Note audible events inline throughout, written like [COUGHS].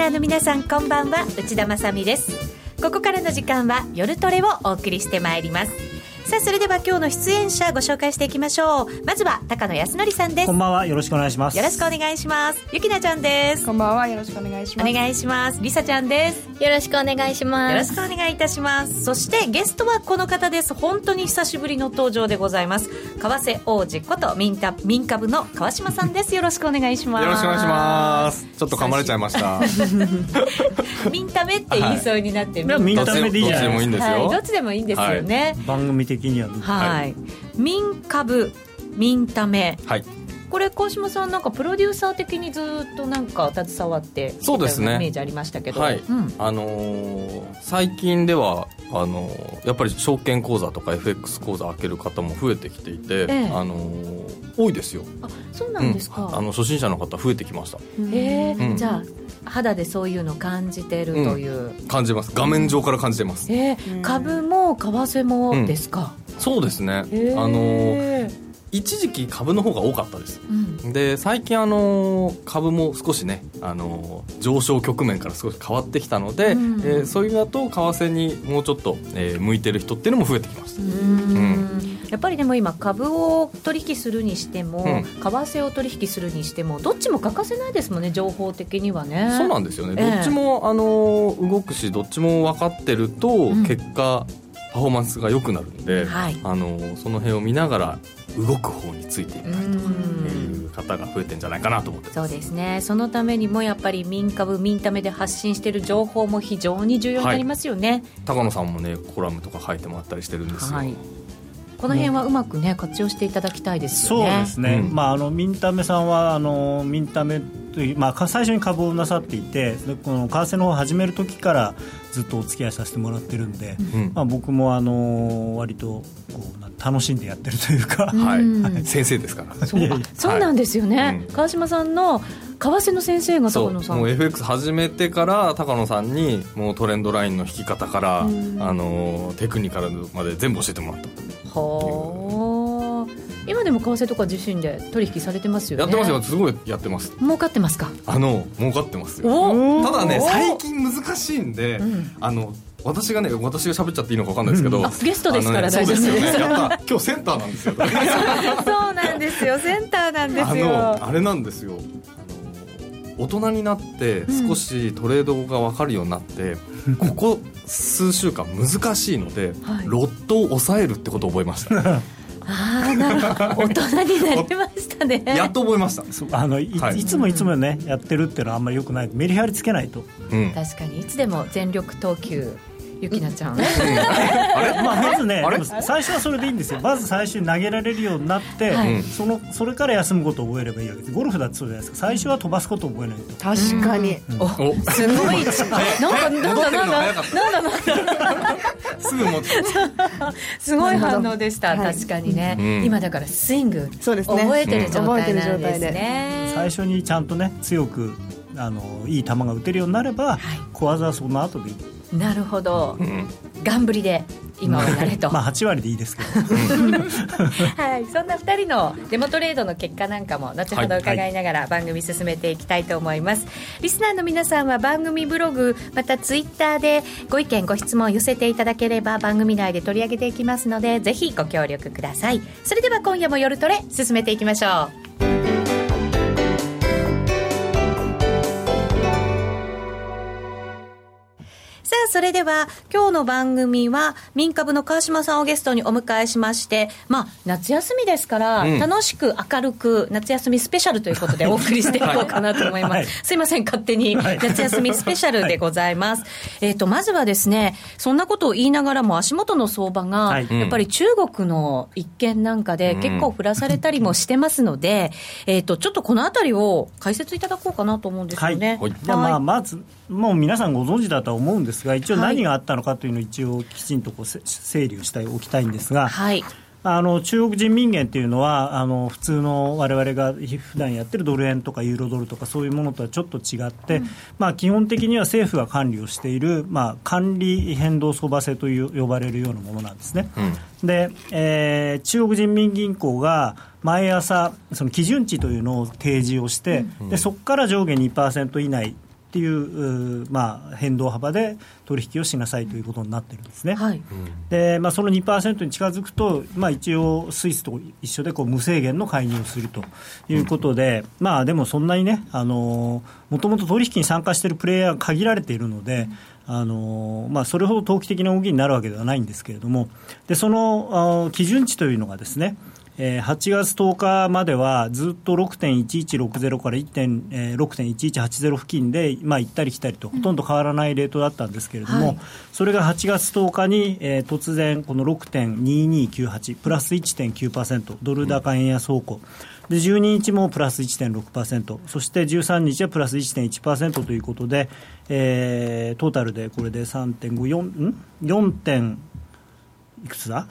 ナーの皆さんこんばんは。内田まさです。ここからの時間は夜トレをお送りしてまいります。さあそれでは今日の出演者ご紹介していきましょう。まずは高野康則さんです。こんばんは。よろしくお願いします。よろしくお願いします。ゆきなちゃんです。こんばんは。よろしくお願いします。お願いします。りさちゃんです。よろしくお願いします。よろしくお願いいたします。そしてゲストはこの方です。本当に久しぶりの登場でございます。為替王子こと民た民株の川島さんです。よろしくお願いします。よろしくお願いします。ちょっと噛まれちゃいました。[LAUGHS] ミンタメって言いそうになって、はい、ミンタメでいいじゃないですか、はい、どっちでもいいんですよね、はい、番組的にははい。はい、民株民ため、はい、これ川島さんなんかプロデューサー的にずっとなんか携わってそうですね。イメージありましたけど、はい。うん、あのー、最近ではあのー、やっぱり証券口座とか FX 口座開ける方も増えてきていて、ええ、あのー、多いですよ。あそうなんですか、うん、あの初心者の方増えてきました。へえ、うん、じゃあ肌でそういうの感じてるという、感じます。画面上から感じてます、えー、株も為替もですか、そうですね、あの一時期株の方が多かったです、うん、で最近あの株も少しねあの上昇局面から少し変わってきたので、うん、えー、そういう意味だと為替にもうちょっと、えー、向いてる人っていうのも増えてきました。うん。やっぱりでも今株を取引するにしても、うん、為替を取引するにしてもどっちも欠かせないですもんね情報的にはね。そうなんですよね、えー、どっちもあの動くしどっちも分かってると、結果パフォーマンスが良くなるんで、はい、あのその辺を見ながら動く方についていったりとかいう方が増えてんじゃないかなと思ってそうですね。そのためにもやっぱり民株民ためで発信している情報も非常に重要になりますよね、はい、高野さんもねコラムとか書いてもらったりしてるんですよ、はい。この辺はうまくね活用していただきたいですよね。そうですね。うん、まああのミンタメさんはあのミンタメというまあ最初に株をなさっていて、この為替の方を始める時からずっとお付き合いさせてもらってるんで、うん、まあ僕もあの割とこう楽しんでやってるというか、はい、先生ですから。そう。そうなんですよね。はい、川島さんの為替の先生が高野さん。もう FX 始めてから高野さんにもうトレンドラインの引き方から、あのテクニカルまで全部教えてもらった。はあ今でも為替とか自身で取引されてますよね。やってますよ。すごいやってます。儲かってますか？あの儲かってますよ。ただね最近難しいんで、うん、あの私がね私が喋っちゃっていいのか分かんないですけど、うん、ゲストですから大丈夫。ですよね。やった [LAUGHS] 今日センターなんですよ。そうなんですよ。センターなんですよ。あのあれなんですよ。大人になって少しトレードが分かるようになって、うん、ここ数週間難しいので、はい、ロットを抑えるってことを覚えました [LAUGHS] ああなるほど。大人になりましたね。[LAUGHS] やっと覚えました。あのいはい、いつもいつもねやってるっていうのはあんまりよくない。メリハリつけないと、うん、確かに。いつでも全力投球ゆきなちゃん、[LAUGHS] あれ、まあ、まずね最初はそれでいいんですよ。まず最初に投げられるようになって、はい、そのそれから休むことを覚えればいいわけです。ゴルフだってそうじゃないですか。最初は飛ばすことを覚えないと。確かに、うん、おすごい。[LAUGHS] なんかなんだなんだなんだなんだ。すぐ持つすごい反応でした、確かにね、うん、今だからスイングそうです、ね、覚えてる状態なんですね、最初にちゃんとね強くあのいい球が打てるようになれば、はい、小技はその後でいいなるほど、うん、ガンブリで今はなれと。まあ8割でいいですけど。[LAUGHS] はい。そんな2人のデモトレードの結果なんかも後ほど伺いながら番組進めていきたいと思います、はいはい、リスナーの皆さんは番組ブログまたツイッターでご意見ご質問を寄せていただければ番組内で取り上げていきますのでぜひご協力ください。それでは今夜も夜トレ進めていきましょうそれでは、今日の番組は、民株の川島さんをゲストにお迎えしまして、まあ、夏休みですから、うん、楽しく明るく、夏休みスペシャルということで [LAUGHS] お送りしていこうかなと思います。はい、すいません、勝手に、夏休みスペシャルでございます。はい、えっ、と、まずはですね、そんなことを言いながらも、足元の相場が、はい、やっぱり中国の一件なんかで結構降らされたりもしてますので、うん、えっ、と、ちょっとこのあたりを解説いただこうかなと思うんですよね。はい。じゃあ、まあ、まず、もう皆さんご存知だとは思うんですが、一応何があったのかというのを一応きちんとこう整理をしておきたいんですが、はい、あの中国人民元っていうのはあの普通の我々が普段やってるドル円とかユーロドルとかそういうものとはちょっと違って、うん、まあ、基本的には政府が管理をしている、まあ、管理変動相場制という呼ばれるようなものなんですね。うん、で、えー、中国人民銀行が毎朝その基準値というのを提示をして、うん、でそこから上下2%以内っていう、まあ、変動幅で取引をしなさいということになってるんですね。はい、でまあ、その2%に近づくと、まあ、一応、スイスと一緒でこう無制限の介入をするということで、うん、まあ、でもそんなにね、もともと取引に参加しているプレイヤーが限られているので、あのまあ、それほど投機的な動きになるわけではないんですけれども、でその基準値というのがですね、えー、8月10日まではずっと6.1160から6.1180付近で、まあ、行ったり来たりと、ほとんど変わらないレートだったんですけれども、はい、それが8月10日に、えー、突然、この6.2298、プラス1.9%、ドル高円安方向。で12日もプラス1.6%、そして13日はプラス1.1%ということで、えー、トータルでこれで3.54、ん ?4. 点いくつだ？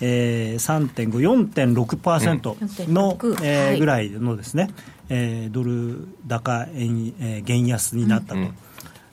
えー、3.5、4.6%の、うん、えー、ぐらいのですね、えー、ドル高円、えー、減安になったと。うん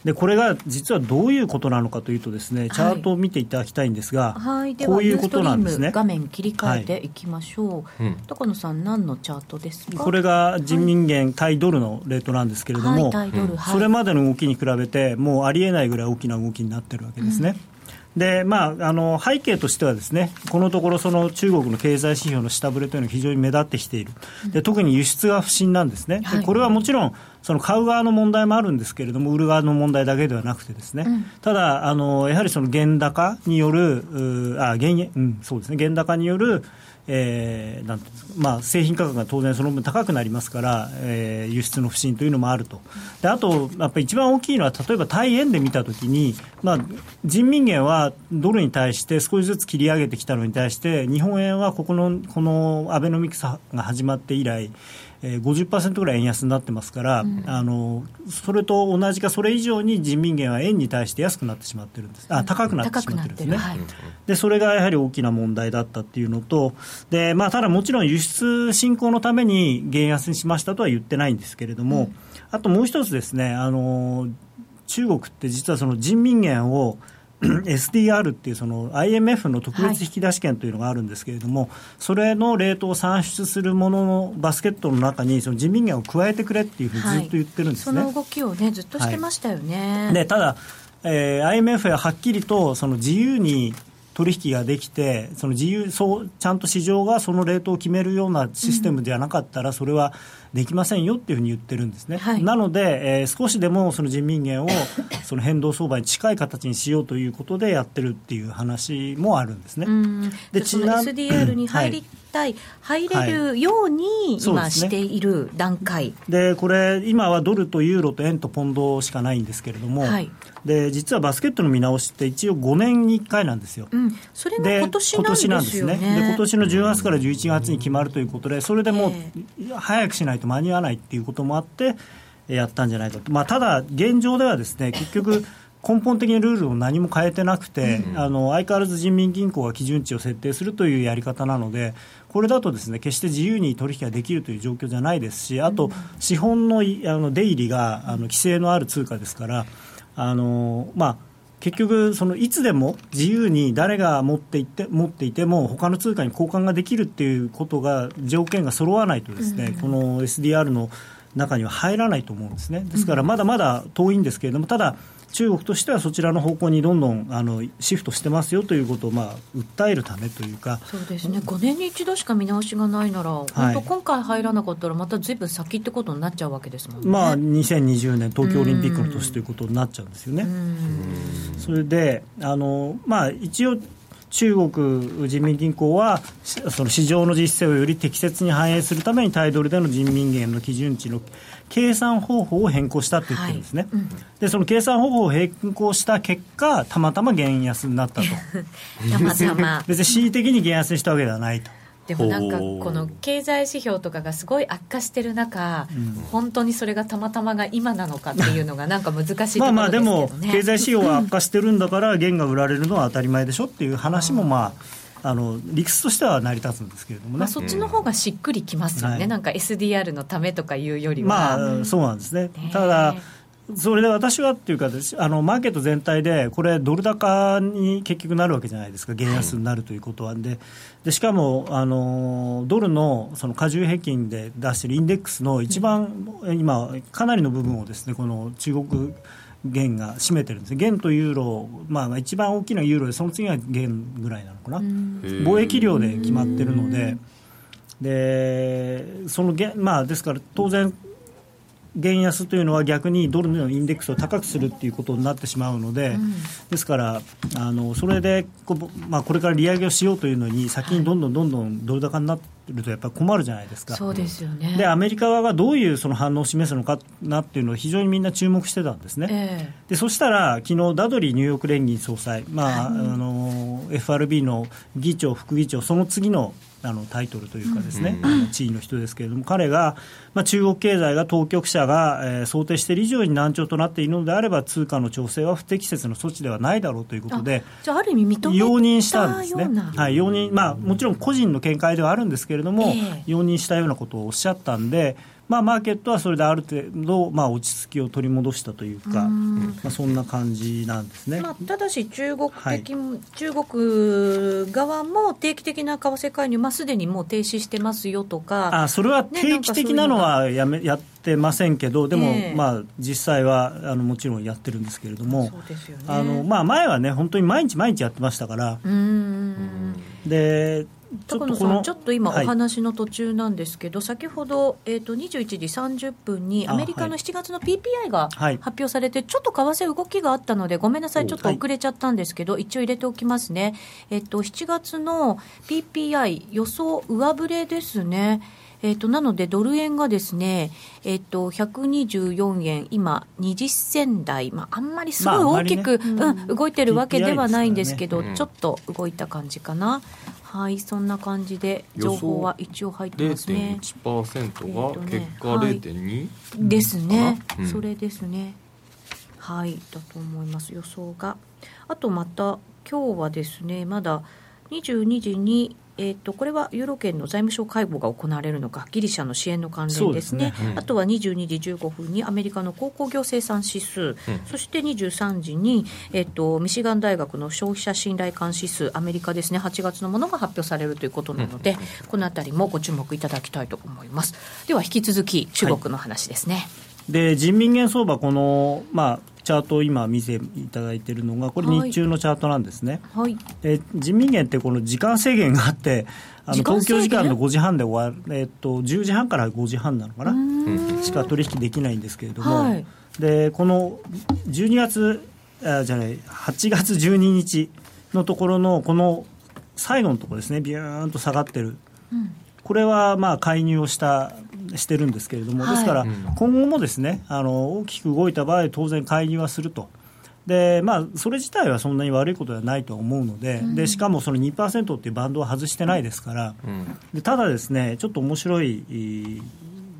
でこれが実はどういうことなのかというとですね、チャートを見ていただきたいんですが、はい、こういうことなんですね。画面切り替えていきましょう、はい、高野さん何のチャートですか？これが人民元対ドルのレートなんですけれども、はい、それまでの動きに比べてもうありえないぐらい大きな動きになってるわけですね、うんでまあ、あの背景としてはですねこのところその中国の経済指標の下振れというのが非常に目立ってきている。で特に輸出が不振なんですね、でこれはもちろんその買う側の問題もあるんですけれども売る側の問題だけではなくてですね、うん、ただあのやはりその原高によるあ原、うん、そうですね。原高によるえーなんまあ、製品価格が当然その分高くなりますから、えー、輸出の不振というのもあると、であと、やっぱり一番大きいのは、例えば対円で見たときに、まあ、人民元はドルに対して少しずつ切り上げてきたのに対して、日本円はここのこのアベノミクスが始まって以来、えー、50%ぐらい円安になってますから、うん、あのそれと同じかそれ以上に人民元は円に対して安くなってしまってるんです。あ高くなってしまってるんですね、はい、でそれがやはり大きな問題だったっていうのとで、まあ、ただもちろん輸出振興のために減安にしましたとは言ってないんですけれども、うん、あともう一つですねあの中国って実はその人民元を [CLEARS THROAT] SDR っていうその IMF の特別引き出し権というのがあるんですけれども、はい、それのレートを算出するもののバスケットの中にその人民元を加えてくれっていうふうにずっと言ってるんですね、はい、その動きをねずっとしてましたよね。はい、でただ、えー、IMF ははっきりとその自由に取引ができて、その自由そうちゃんと市場がそのレートを決めるようなシステムではなかったら、それはできませんよっていうふうに言ってるんですね。はい、なので、えー、少しでもその人民元を [COUGHS] その変動相場に近い形にしようということでやってるっていう話もあるんですね。で、ちな SDR に入りたい、入れるように今している段階、で、ね、これ今はドルとユーロと円とポンドしかないんですけれども、はい、で実はバスケットの見直しって一応5年に1回なんですよ、うん、それが今年なんですよね。で今年の10月から11月に決まるということでそれでもう早くしないと間に合わないっていうこともあってやったんじゃないかと、まあ、ただ現状ではですね結局根本的にルールを何も変えてなくて、うん、あの相変わらず人民銀行が基準値を設定するというやり方なので、これだとですね決して自由に取引ができるという状況じゃないですし、あと、資本のあの出入りがあの規制のある通貨ですから、あのまあ、結局、そのいつでも自由に誰が持っていて持っていても他の通貨に交換ができるっていうことが条件が揃わないとですね、うん、この SDR の中には入らないと思うんですね。ですからまだまだ遠いんですけれども、ただ中国としてはそちらの方向にどんどんあのシフトしてますよということを、まあ、訴えるためというか。そうですね、5年に一度しか見直しがないなら、はい、本当、今回入らなかったら、またずいぶん先ってことになっちゃうわけですもんね、まあ、2020年、東京オリンピックの年ということになっちゃうんですよね。それであの、まあ、一応中国人民銀行はその市場の実勢をより適切に反映するためにタイドルでの人民元の基準値の計算方法を変更したって言ってるんですね、はい。うん、でその計算方法を変更した結果たまたま減安になったと。[LAUGHS] たまたま。[LAUGHS] 別に恣意的に減安にしたわけではないとでもなんかこの経済指標とかがすごい悪化してる中、うん、本当にそれがたまたまが今なのかっていうのがなんか難しいところですけど、ね、まあまあでも経済指標は悪化してるんだから元が売られるのは当たり前でしょっていう話もまああの理屈としては成り立つんですけれどもね、まあ、そっちの方がしっくりきますよね、うん、なんか SDR のためとかいうよりは。まあそうなんですね。ただそれで私はっていうかあのマーケット全体でこれドル高に結局なるわけじゃないですか。減安になるということは。ででしかもあのドルのその加重平均で出しているインデックスの一番、今かなりの部分をですねこの中国元が占めてるんです元とユーロ、まあ、一番大きなユーロでその次は元ぐらいなのかな。貿易量で決まってるので。でその元、まあ、ですから当然減安というのは逆にドルのインデックスを高くするっていうことになってしまうので、うん、ですからあのそれでこ,、まあ、これから利上げをしようというのに先にどんどんどんどんドル高になるとやっぱり困るじゃないですか。そうですよねでアメリカ側がどういうその反応を示すのかなっていうのを非常にみんな注目してたんですね。えー、でそしたら昨日ダドリーニューヨーク連銀総裁、まあ、はい、あの FRB の議長副議長その次のあのタイトルというかですね、うん、地位の人ですけれども彼が、まあ、中国経済が当局者が、えー、想定している以上に難聴となっているのであれば通貨の調整は不適切な措置ではないだろうということでじゃあある意味認め容認したんですね、はい、容認まあ、もちろん個人の見解ではあるんですけれども、えー、容認したようなことをおっしゃったんでまあ、マーケットはそれである程度、まあ、落ち着きを取り戻したというか、まあ、そんな感じなんですね、まあ、ただし中国的、はい、中国側も定期的な為替介入、まあ、すでにもう停止してますよとか、あそれは定期的なのはやめやってませんけど、でも、えー、まあ、実際はあのもちろんやってるんですけれども、そうですよね。あのまあ、前はね、本当に毎日毎日やってましたから。うん。で高野さん、ちょっと今、お話の途中なんですけど、はい、先ほど、えーと、21時30分に、アメリカの7月の PPI が発表されて、ちょっと為替動きがあったので、ごめんなさい、ちょっと遅れちゃったんですけど、一応入れておきますね、えーと、7月の PPI、予想上振れですね。えーと、なので、ドル円がですね、えーと、124円、今、20銭台、まあ、あんまりすごい大きく、まあね、うん、動いてるわけではないんですけど、ね、ちょっと動いた感じかな。はいそんな感じで情報は一応入ってますね。0.1%が結果0.2、はい、ですね、うん、それですね。はいだと思います。予想が。あとまた今日はですねまだ22時にえーと、これはユーロ圏の財務省会合が行われるのか、ギリシャの支援の関連ですね、すね。うん、あとは22時15分にアメリカの鉱工業生産指数、うん、そして23時に、えーと、ミシガン大学の消費者信頼感指数、アメリカですね、8月のものが発表されるということなので、うん、このあたりもご注目いただきたいと思います。では引き続き、中国の話ですね。はい、で人民元相場この、まあチャートを今見ていただいているのが、これ、日中のチャートなんですね、はい、え人民元ってこの時間制限があって、あの東京時間の5時半で終わる、えっと、10時半から5時半なのかな、しか取引できないんですけれども、はい、でこの12月あ、じゃない、8月12日のところの、この最後のところですね、ビューンと下がってる。うん。これはまあ介入をしたしてるんですけれども、ですから今後もですねあの大きく動いた場合、当然介入はすると。でまあ、それ自体はそんなに悪いことではないと思うので、うん、でしかもその2%っていうバンドは外してないですから、うん、でただ、ですねちょっと面白い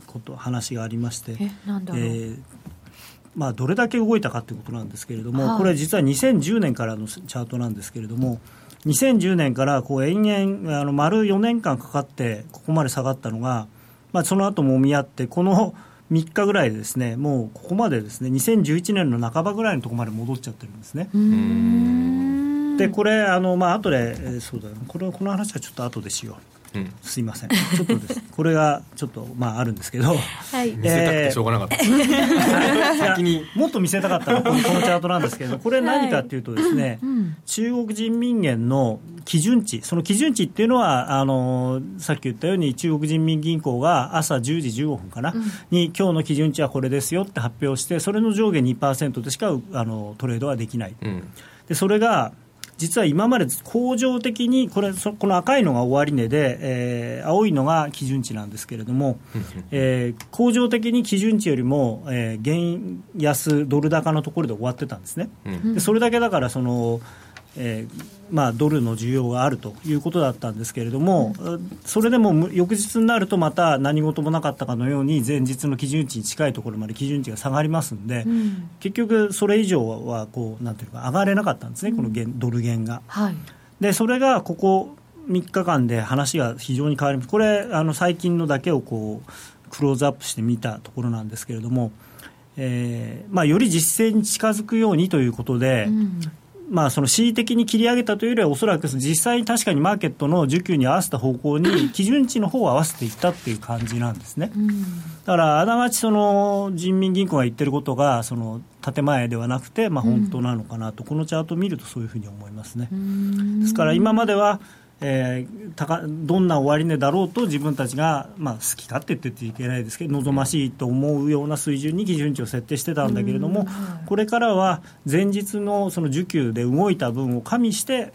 こと話がありまして、えー、まあ、どれだけ動いたかということなんですけれども、はい、これ、実は2010年からのチャートなんですけれども、2010年からこう延々あの丸4年間かかってここまで下がったのが、まあ、その後もみ合ってこの3日ぐらいでですねもうここまでですね2011年の半ばぐらいのところまで戻っちゃってるんですね。でこれあのまあ後で、えー、そうだこれこの話はちょっと後でしよう。すいません、ちょっとです、これがちょっと、まあ、あるんですけど、はい、見せたくてしょうがなかった、先に。もっと見せたかったのはこのこのチャートなんですけど、これ、何かっていうと、ですね、はい。中国人民元の基準値、その基準値っていうのは、あのさっき言ったように、中国人民銀行が朝10時15分かな、うん、に、今日の基準値はこれですよって発表して、それの上下2%でしかあのトレードはできない。うん、でそれが実は今まで恒常的にこれこの赤いのが終値で、えー、青いのが基準値なんですけれども、えー、恒常的に基準値よりも、えー、原安ドル高のところで終わってたんですね。でそれだけだからそのえーまあ、ドルの需要があるということだったんですけれども、うん、それでも翌日になるとまた何事もなかったかのように前日の基準値に近いところまで基準値が下がりますんで、うん、結局それ以上はこうなんていうか上がれなかったんですね、このドル減が。はい、でそれがここ3日間で話が非常に変わります。これあの最近のだけをこうクローズアップして見たところなんですけれどもえーまあ、より実勢に近づくようにということで、うん、まあ、その恣意的に切り上げたというよりは、おそらく実際に確かにマーケットの需給に合わせた方向に、基準値の方を合わせていったっていう感じなんですね。うん、だから、あながちその人民銀行が言ってることが、その建前ではなくて、まあ、本当なのかなと、うん、このチャートを見るとそういうふうに思いますね。ですから今まではえー、高どんな終値だろうと自分たちが、まあ、好き勝手って言っていけないですけど望ましいと思うような水準に基準値を設定してたんだけれども、これからは前日のその需給で動いた分を加味して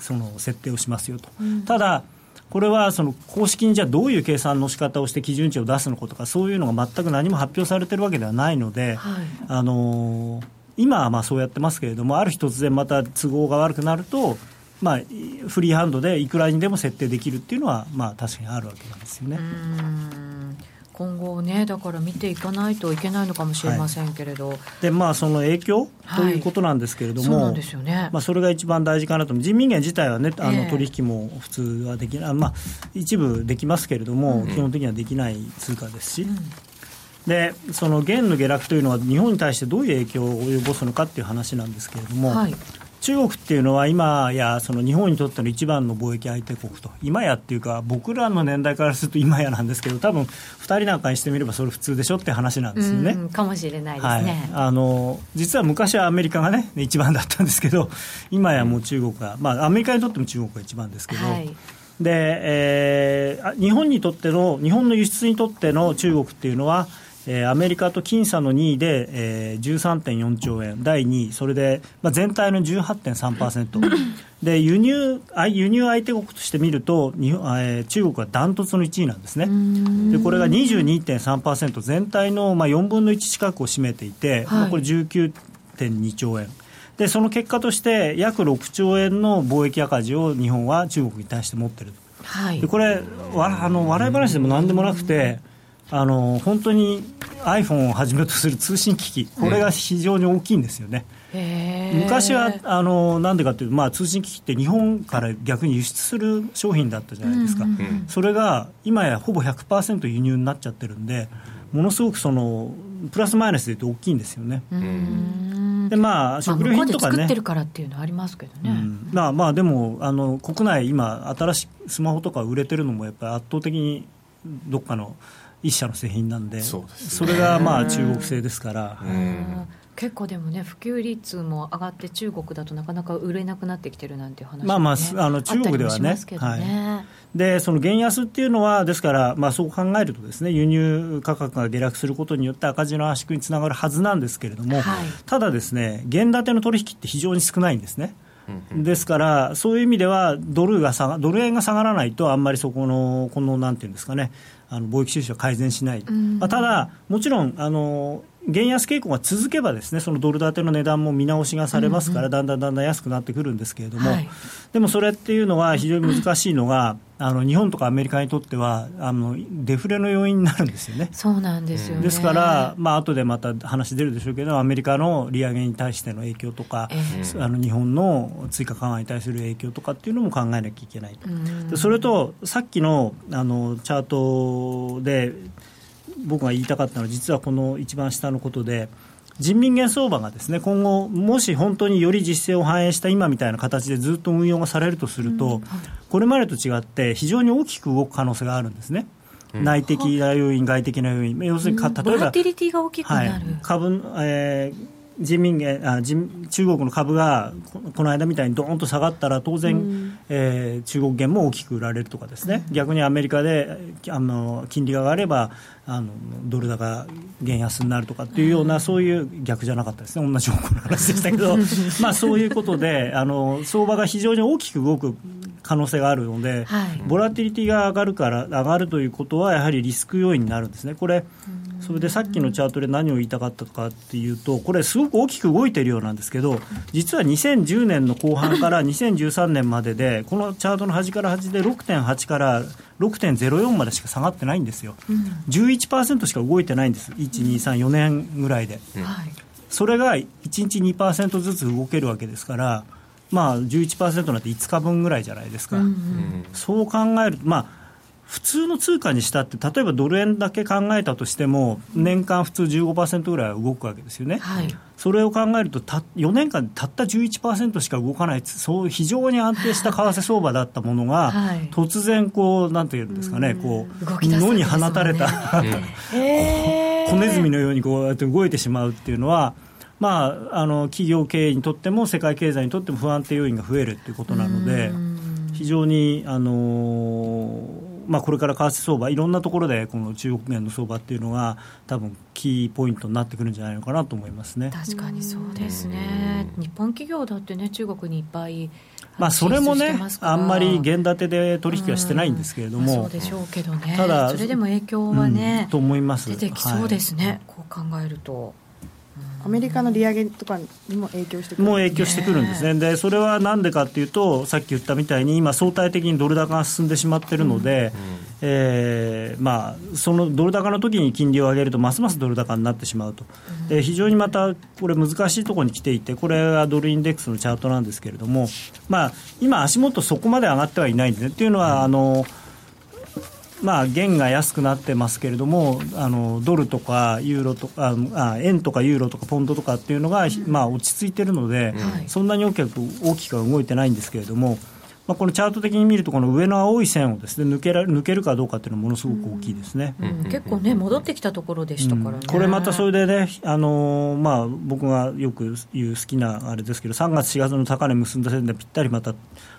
その設定をしますよと。ただこれはその公式にじゃあどういう計算の仕方をして基準値を出すのかとかそういうのが全く何も発表されてるわけではないので、はい、あのー、今はまあそうやってますけれどもある日突然また都合が悪くなるとまあ、フリーハンドでいくらにでも設定できるっていうのは、まあ、確かにあるわけなんですよね。今後ね、だから見ていかないといけないのかもしれませんけれど、はい、でまあ、その影響ということなんですけれども、はい、そうなんですよね。まあ、それが一番大事かなと、人民元自体はね、あの取引も普通はできない、まあ、一部できますけれども、うん、基本的にはできない通貨ですし。うん。でその元の下落というのは日本に対してどういう影響を及ぼすのかっていう話なんですけれども、はい、中国っていうのは今やその日本にとっての一番の貿易相手国と今やっていうか僕らの年代からすると今やなんですけど多分2人なんかにしてみればそれ普通でしょって話なんですよね。かもしれないですね、はい、あの実は昔はアメリカがね一番だったんですけど [LAUGHS] 今やもう中国が、まあ、アメリカにとっても中国が一番ですけど。はいで、えー、日本にとっての日本の輸出にとっての中国っていうのはえー、アメリカと僅差の2位で、えー、13.4兆円、第2位、それで、まあ、全体の18.3%、で輸入輸入相手国として見ると日本、えー、中国はダントツの1位なんですね、でこれが22.3%、全体の、まあ、4分の1近くを占めていて、はい、これ19.2兆円。でその結果として約6兆円の貿易赤字を日本は中国に対して持っている、はい、でこれわあの笑い話でもなんでもなくて、あの本当に iPhone をはじめとする通信機器、これが非常に大きいんですよね。昔はあのなんでかというと、まあ、通信機器って日本から逆に輸出する商品だったじゃないですか、うんうんうん、それが今やほぼ100%輸入になっちゃってるんで、ものすごくそのプラスマイナスでいうと大きいんですよね。でまあ食料品とかね。作ってるからっていうのはありますけどね。うん、まあまあでもあの国内今新しいスマホとか売れてるのもやっぱり圧倒的にどっかの一社の製品なんで、そ、ね、れがまあ中国製ですから。結構でもね、普及率も上がって、中国だとなかなか売れなくなってきてるなんていう話、ね、まあまあ、あの中国ではね、ねはい、でその原安っていうのは、ですから、まあ、そう考えるとです、ね、輸入価格が下落することによって赤字の圧縮につながるはずなんですけれども、はい、ただですね、原建ての取引って非常に少ないんですね。ですから、そういう意味ではドルが下が、ドル円が下がらないと、あんまりそこの、このなんていうんですかね、あの貿易収支は改善しない、まあ、ただ、もちろんあの減安傾向が続けばですねそのドル建ての値段も見直しがされますから、だんだんだんだん安くなってくるんですけれども、はい、でもそれっていうのは非常に難しいのが、あの日本とかアメリカにとってはあのデフレの要因になるんですよね。そうなんですよ、ね、ですから、まあ後でまた話出るでしょうけど、アメリカの利上げに対しての影響とか、えー、あの日本の追加緩和に対する影響とかっていうのも考えなきゃいけないと。それとさっきのあのチャートで僕が言いたかったのは実はこの一番下のことで。人民元相場がですね今後、もし本当により実勢を反映した今みたいな形でずっと運用がされるとすると、うんこれまでと違って非常に大きく動く可能性があるんですね。内的な要因、外的な要因、要するに、例えば、ボラティリティが大きくなる、はい、株、えー、人民元あ人中国の株がこの間みたいにどーんと下がったら当然、うん、えー、中国元も大きく売られるとかですね、うん、逆にアメリカであの金利が上がればあのドル高減安になるとかっていうような、うん、そういう逆じゃなかったですね。同じ方向の話でしたけど。[LAUGHS] まあそういうことであの相場が非常に大きく動く可能性があるので、はい、ボラティリティが上がるから上がるということはやはりリスク要因になるんですね。これ、それでさっきのチャートで何を言いたかったかっていうと、これ、すごく大きく動いてるようなんですけど、実は2010年の後半から2013年までで、このチャートの端から端で6.8から6.04までしか下がってないんですよ、うん、11%しか動いてないんです、1、2、3、4年ぐらいで。それが1日2%ずつ動けるわけですから、まあ11%なんて5日分ぐらいじゃないですか、うんうん、そう考えると、まあ、普通の通貨にしたって、例えばドル円だけ考えたとしても、年間普通15%ぐらいは動くわけですよね、はい、それを考えるとた、4年間でたった11%しか動かない、そう非常に安定した為替相場だったものが、はい、突然こう、なんていうんですかね、こう野に放たれた、小ネズミのようにこうやって動いてしまうっていうのは、まあ、あの企業経営にとっても世界経済にとっても不安定要因が増えるということなので、非常に、あのまあ、これから為替相場、いろんなところでこの中国円の相場っていうのが、多分キーポイントになってくるんじゃないのかなと思いますね。確かにそうですね、日本企業だってね、中国にいっぱい。まあ、それもね、あんまり現建てで取引はしてないんですけれども、まあ、そうでしょうけどね、ただそれでも影響はね、うん、と思います。出てきそうですね、はい、こう考えると。アメリカの利上げとかにも影響してくるもう影響してくるんですね、でそれはなんでかっていうと、さっき言ったみたいに、今、相対的にドル高が進んでしまってるので、うん、えー、まあ、そのドル高の時に金利を上げると、ますますドル高になってしまうと、で非常にまたこれ、難しいところに来ていて、これはドルインデックスのチャートなんですけれども、まあ、今、足元そこまで上がってはいないんですね。っていうのは、あのまあ、元が安くなってますけれども、あのドルとかユーロとかあ、円とかユーロとかポンドとかっていうのが、まあ、落ち着いてるので、そんなに大きく大きくは動いてないんですけれども、まあ、このチャート的に見ると、この上の青い線をですね抜けら抜けるかどうかっていうのはものすごく大きいですね、うん、結構ね、戻ってきたところでしたからね、うん、これまたそれでね、あのー、まあ、僕がよく言う好きなあれですけど、3月、4月の高値結んだ線でぴったりまた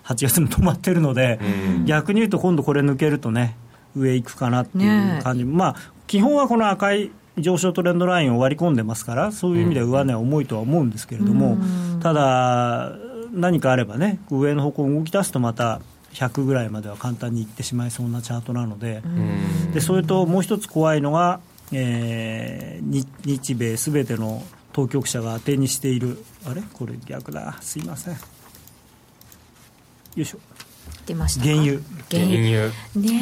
8月に止まってるので、うん、逆に言うと、今度これ抜けるとね、上行くかなっていう感じ、ね、まあ、基本はこの赤い上昇トレンドラインを割り込んでますから、そういう意味では上値は重いとは思うんですけれども、ただ、何かあればね、上の方向動き出すとまた、100ぐらいまでは簡単にいってしまいそうなチャートなので、でそれともう一つ怖いのが、えー、日米すべての当局者が当てにしている、あれ？これ逆だ、すいません。よいしょ。出ました原油。原油。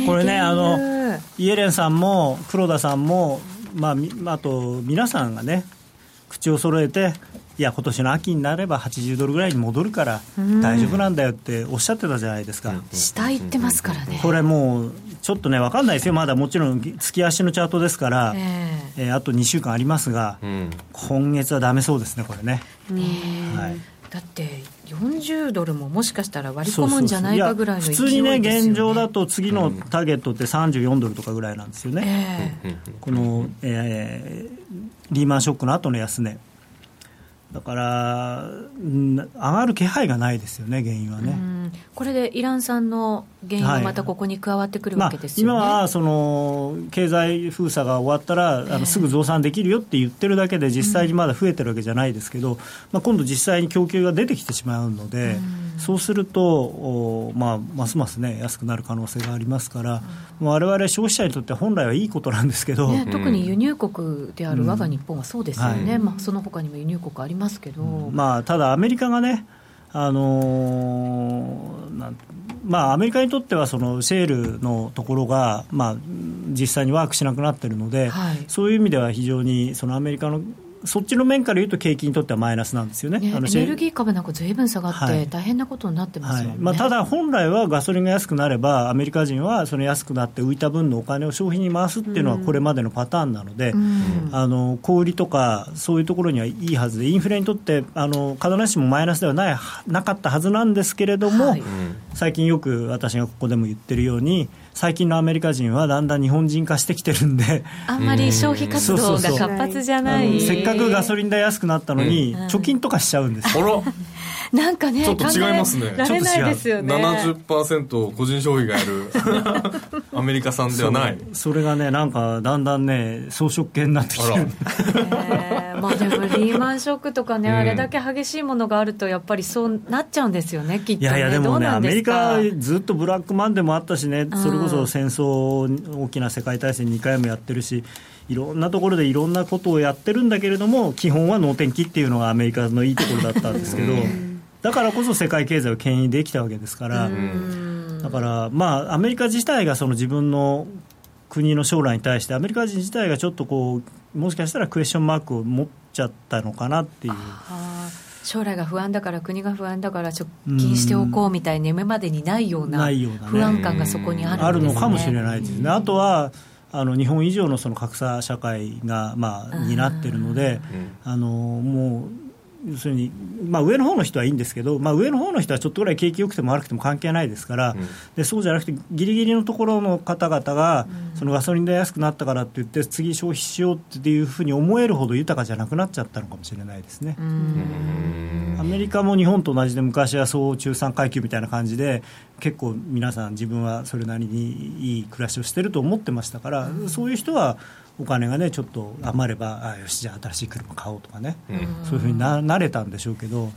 これねあのイエレンさんも黒田さんも、まあ、あと皆さんがね口を揃えていや今年の秋になれば80ドルぐらいに戻るから大丈夫なんだよっておっしゃってたじゃないですか、下行ってますからね。これもうちょっとね分かんないですよ。まだもちろん月足のチャートですから、えー、えー、あと2週間ありますが、うん、今月はだめそうですねこれね。ね、はい、だって40ドルももしかしたら割り込むんじゃないかぐらいの、ね、普通にね、現状だと次のターゲットって34ドルとかぐらいなんですよね、えー、この、えー、リーマンショックの後の安値。だから、上がる気配がないですよね、原因はね。これでイラン産の原油がまたここに加わってくるわけですよね、はいまあ、今はその経済封鎖が終わったら、あのすぐ増産できるよって言ってるだけで、実際にまだ増えてるわけじゃないですけど、うん、まあ、今度、実際に供給が出てきてしまうので、うん、そうすると、まあ、ますますね、安くなる可能性がありますから、われわれ消費者にとって本来はいいことなんですけど、ね、特に輸入国である我が日本はそうですよね、はい、まあ、その他にも輸入国ありますけど。まあ、ただ、アメリカがね、あのー、まあ、アメリカにとってはそのシェールのところが、まあ、実際にワークしなくなっているので、はい、そういう意味では非常にそのアメリカのそっちの面から言うと、景気にとってはマイナスなんですよね、ねあのエネルギー株なんかずいぶん下がって、大変なことになってますよね、はい、まあ、ただ、本来はガソリンが安くなれば、アメリカ人はその安くなって浮いた分のお金を消費に回すっていうのは、これまでのパターンなので、うん、あの小売りとか、そういうところにはいいはずで、インフレにとってあの必ずしもマイナスではないなかったはずなんですけれども、はい、最近よく私がここでも言ってるように、最近のアメリカ人はだんだん日本人化してきてるんで。[LAUGHS] あんまり消費活動が活発じゃない。せっかくガソリン代安くなったのに、貯金とかしちゃうんですよ、[LAUGHS] なんかねちょっと違いますね。られないですよね。70%個人消費がやる。[LAUGHS] アメリカ産ではない。それがねなんかだんだんね草食系になってきてる、え。ー、まあでもリーマンショックとかね、あれだけ激しいものがあるとやっぱりそうなっちゃうんですよねきっと、ね、いやいやでもねアメリカずっとブラックマンでもあったしね。それこそ戦争大きな世界大戦2回もやってるしいろんなところでいろんなことをやってるんだけれども基本は能天気っていうのがアメリカのいいところだったんですけどだからこそ世界経済を牽引できたわけですからだからまあアメリカ自体がその自分の国の将来に対してアメリカ人自体がちょっとこうもしかしたらクエスチョンマークを持っちゃったのかなっていう。将来が不安だから国が不安だから貯金しておこうみたいな夢までにないような不安感がそこにある、ね、あるのかもしれないですね。あとはあの日本以上のその格差社会が、まあ、になっているので、あのもう要するに、まあ、上の方の人はいいんですけど、まあ、上の方の人はちょっとぐらい景気良くても悪くても関係ないですから、うん、でそうじゃなくて、ぎりぎりのところの方々が、そのガソリン代安くなったからって言って、次消費しようっていうふうに思えるほど豊かじゃなくなっちゃったのかもしれないですね。アメリカも日本と同じで、昔は総中産階級みたいな感じで、結構皆さん、自分はそれなりにいい暮らしをしてると思ってましたから、そういう人は、お金がねちょっと余ればあよしじゃあ新しい車買おうとかね、うん、そういうふうにななれたんでしょうけど。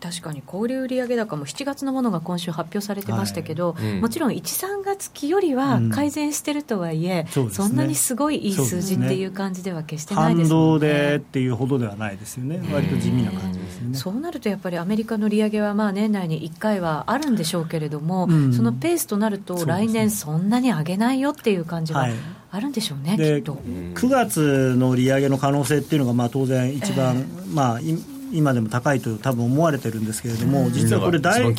確かに小売売上高も7月のものが今週発表されてましたけど、はいうん、もちろん1、3月期よりは改善してるとはいえ、うんそね、そんなにすごいいい数字っていう感じでは決してないですもんね。反動でっていうほどではないですよね、割と地味な感じですね。そうなるとやっぱりアメリカの利上げはまあ年内に1回はあるんでしょうけれども、うん、そのペースとなると来年そんなに上げないよっていう感じは、はいあるんでしょうね、きっと。9月の利上げの可能性っていうのが、まあ、当然、一番、えー、まあ、今でも高いと多分思われてるんですけれども、実はこれだい、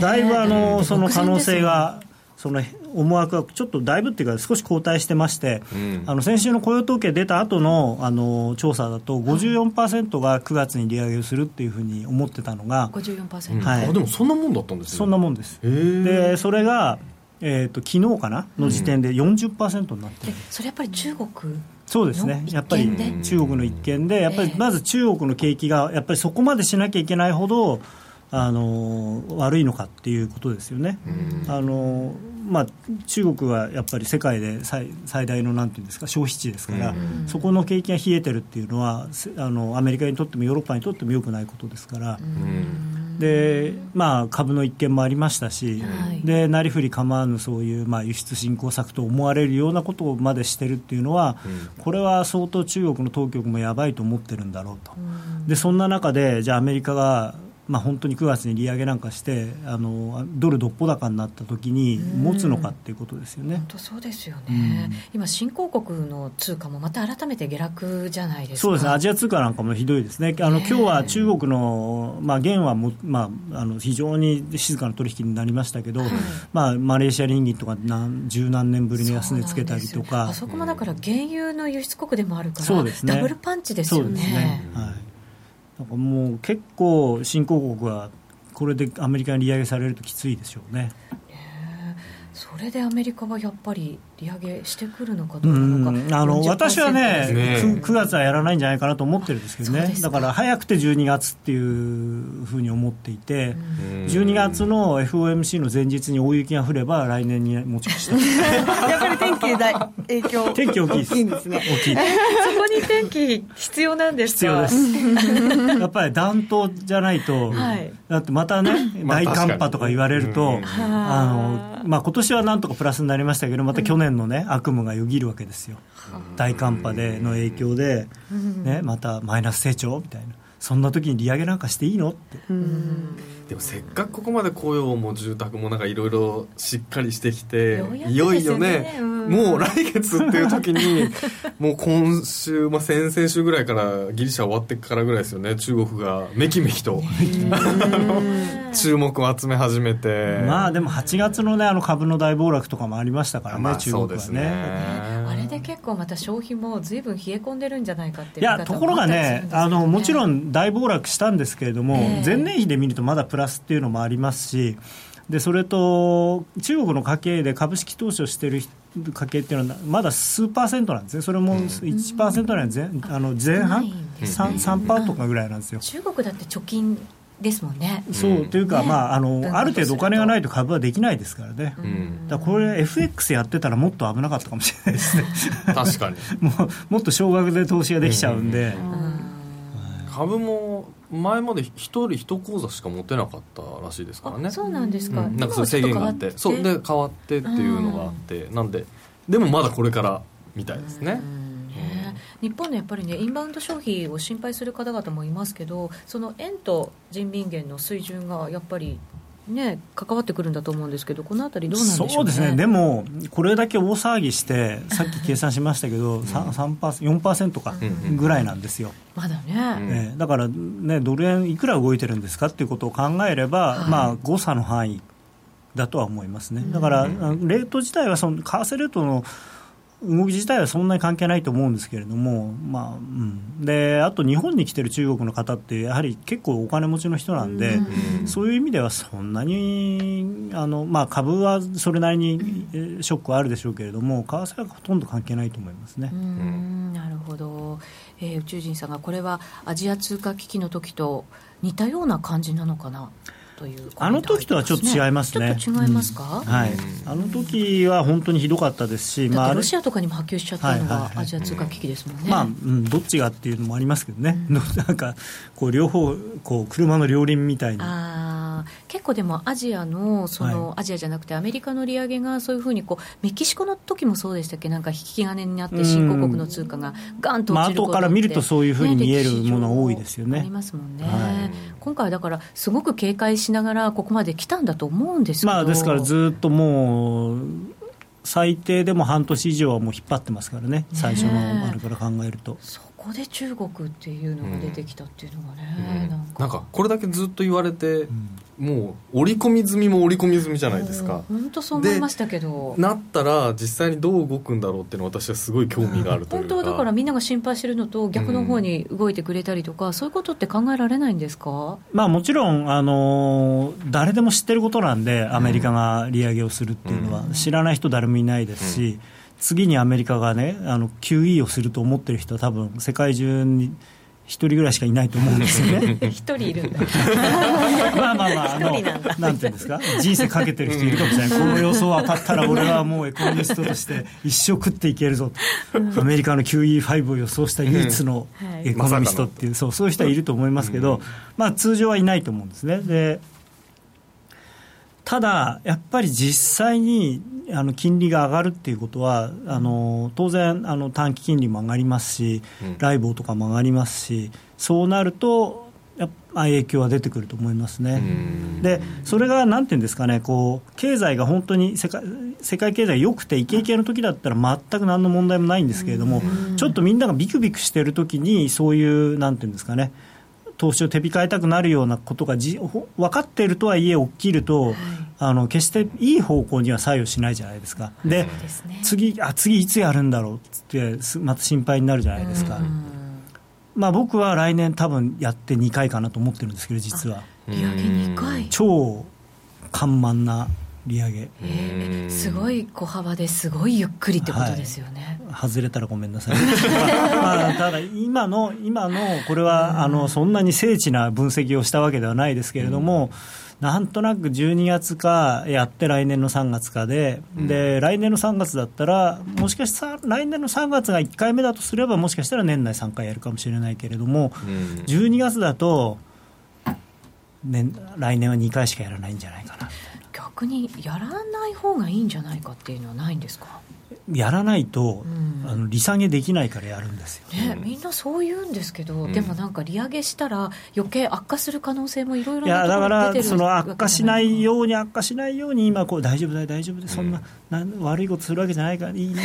だいぶあのその可能性が。その思惑がちょっとだいぶっていうか少し後退してまして、うん、あの先週の雇用統計出た後のあの調査だと54%が9月に利上げをするっていうふうに思ってたのが54%、はい、あでもそんなもんだったんですね。そんなもんです。でそれがえーと、昨日かなの時点で40%になってる、うん、それやっぱり中国そうですね、やっぱり中国の一件で、やっぱりまず中国の景気が、やっぱりそこまでしなきゃいけないほど、あの悪いのかっていうことですよね。あのまあ、中国はやっぱり世界で最最大のなんていうんですか消費地ですから、そこの景気が冷えてるっていうのはあのアメリカにとってもヨーロッパにとってもよくないことですから。でまあ、株の一件もありましたし、はい、でなりふり構わぬそういう、まあ、輸出振興策と思われるようなことまでしてるっていうのは、うん、これは相当中国の当局もやばいと思ってるんだろうと、うん、でそんな中で、じゃあアメリカがまあ、本当に9月に利上げなんかしてあのドルどっぽ高になった時に持つのかっていうことですよね。本当そうですよね、うん、今、新興国の通貨もまた改めて下落じゃないですか。そうですね、アジア通貨なんかもひどいですね、あの今日は中国の、まあ、元はも、まあ、あの非常に静かな取引になりましたけど、はい、まあ、マレーシアリンギとか何十何年ぶりの安値つけたりとか。あそこもだから原油の輸出国でもあるから、ね、ダブルパンチですよね。そうですね。はいなんかもう結構、新興国はこれでアメリカに利上げされるときついでしょうね。それでアメリカはやっぱり利上げしてくるのかどうか。のか、あの私はねね。9, 9, 月はやらないんじゃないかなと思ってるんですけどね、だから早くて12月っていうふうに思っていて、12月の FOMC の前日に大雪が降れば、来年に持ち越した。[LAUGHS] やっぱり天気大影響。天気大きいですいいですね。大きいそこに天気必要なんです必要です。[LAUGHS] やっぱり暖冬じゃないと、はい、だってまたね大寒波とか言われると、あのまあ今年はなんとかプラスになりましたけどまた去年年の、ね、悪夢がよぎるわけですよ、大寒波での影響で、ね、またマイナス成長みたいな、そんな時に利上げなんかしていいのって。でもせっかくここまで雇用も住宅もなんかいろいろしっかりしてきていよいよね、もう来月っていう時に [LAUGHS] もう今週、まあ、先々週ぐらいからギリシャ終わってからぐらいですよね中国がめきめきと。[LAUGHS] 注目を集め始めて。まあでも8月のねあの株の大暴落とかもありましたからね、まあ、中国はね、ね、あれで結構また消費もずいぶん冷え込んでるんじゃないかっていういやところがねあのもちろん大暴落したんですけれども、えー、前年比で見るとまだプラスっていうのもありますし、でそれと中国の家計で株式投資をしている家計っていうのはまだ数パーセントなんですね、それも1%ぐらい前あの前半、3%, 3とかぐらいなんですよ。中国だって貯金ですもんね。そうというか、ね、まああのある程度お金がないと株はできないですからね。うん、だこれ FX やってたらもっと危なかったかもしれないですね。確かに。[LAUGHS] もうもっと少額で投資ができちゃうんで。うんうん株も前まで一人一口座しか持てなかったらしいですからね。そうなんですか、うん、なんかそう制限があって。そう。で変わってっていうのがあって。なんででもまだこれからみたいですね、日本のやっぱりねインバウンド消費を心配する方々もいますけどその円と人民元の水準がやっぱりね、関わってくるんだと思うんですけど、このあたり、どうなんでしょう、ね、そうですね、でも、これだけ大騒ぎして、さっき計算しましたけど、3%, 4%かぐらいなんですよ。まだね、だから、ね、ドル円いくら動いてるんですかっていうことを考えれば、はい、まあ、誤差の範囲だとは思いますね。だから、レート自体はその、為替レートの動き自体はそんなに関係ないと思うんですけれども、まあうん、であと日本に来てる中国の方って、やはり結構お金持ちの人なんで、うん、そういう意味ではそんなにあの、まあ、株はそれなりにショックはあるでしょうけれども、為替はほとんど関係ないと思いますね。なるほど、えー、宇宙人さんがこれはアジア通貨危機の時と似たような感じなのかな？という、ね、あの時とはちょっと違いますね。ちょっと違いますか、うん、はい。あの時は本当にひどかったですし、まあ、ロシアとかにも波及しちゃったのがアジア通貨危機ですもんね。まあ、うん、どっちがっていうのもありますけどね。うん、[LAUGHS] なんか、こう、両方、こう、車の両輪みたいな。結構でもアジアのその、はい、アジアじゃなくてアメリカの利上げがそういうふうにこうメキシコの時もそうでしたっけ？なんか引き金になって新興国の通貨がガンと落ちることから見るとそういうふうに見えるもの多いですよね。ありますもんね。はい、今回はだからすごく警戒しながらここまで来たんだと思うんですまあ、ですからずっともう最低でも半年以上はもう引っ張ってますからね、最初のあれから考えると。そこで中国っていうのが出てきたっていうのがね、うん、なんか。これだけずっと言われて、うん、もう織り込み済みも織り込み済みじゃないですか。本当そう思いましたけど。なったら実際にどう動くんだろうっていうのは私はすごい興味があるというか、本当だからみんなが心配してるのと逆の方に動いてくれたりとか、うん、そういうことって考えられないんですか、まあ、もちろん、あの誰でも知ってることなんでアメリカが利上げをするっていうのは、知らない人誰もいないですし、次にアメリカがね、あの QE をすると思ってる人は、多分世界中に一人ぐらいしかいないと思うんですよね。[LAUGHS] 一人いるんだ。[LAUGHS] まあまあまあ、あの、なんていうんですか、人生かけてる人いるかもしれない。この予想当たったら俺はもうエコノミストとして一生食っていけるぞアメリカの QE5 を予想した唯一のエコノミストっていう、そう、そういう人はいると思いますけど、まあ通常はいないと思うんですね。で、ただ、やっぱり実際にあの金利が上がるっていうことは、あの当然あの、短期金利も上がりますし、ライボとかも上がりますし、そうなると、やっぱ影響は出てくると思いますね。で、それがなんていうんですかね、こう経済が本当に世界世界経済良くて、イケイケの時だったら全く何の問題もないんですけれども、ちょっとみんながビクビクしてる時に、そういうなんていうんですかね、投資を手控えたくなるようなことがじ分かっているとはいえ起きると、はい、あの決していい方向には作用しないじゃないですか。で、ね、次あ次いつやるんだろうってまた心配になるじゃないですか。まあ、僕は来年多分やって2回かなと思ってるんですけど実は。利上げ2回。超緩慢な利上げ、えー、すごい小幅ですごいゆっくりってことですよね、はい、外れたらごめんなさい、[LAUGHS] まあ、ただ今の今のこれはあのそんなに精緻な分析をしたわけではないですけれども、なんとなく12月かやって来年の3月かで、で来年の3月だったら、もしかしたら来年の3月が1回目だとすれば、もしかしたら年内3回やるかもしれないけれども、12月だと、ね、来年は2回しかやらないんじゃない逆にやらない方がいいんじゃないかっていうのはないんですか？やらないと、うん、あの利下げできないからやるんですよ、ね、みんなそう言うんですけど、うん、でもなんか利上げしたら余計悪化する可能性もいろいろいやだからその悪化しないように悪化しないように今こう大丈夫だよ大丈夫でそんな,、な悪いことするわけじゃないからいいね。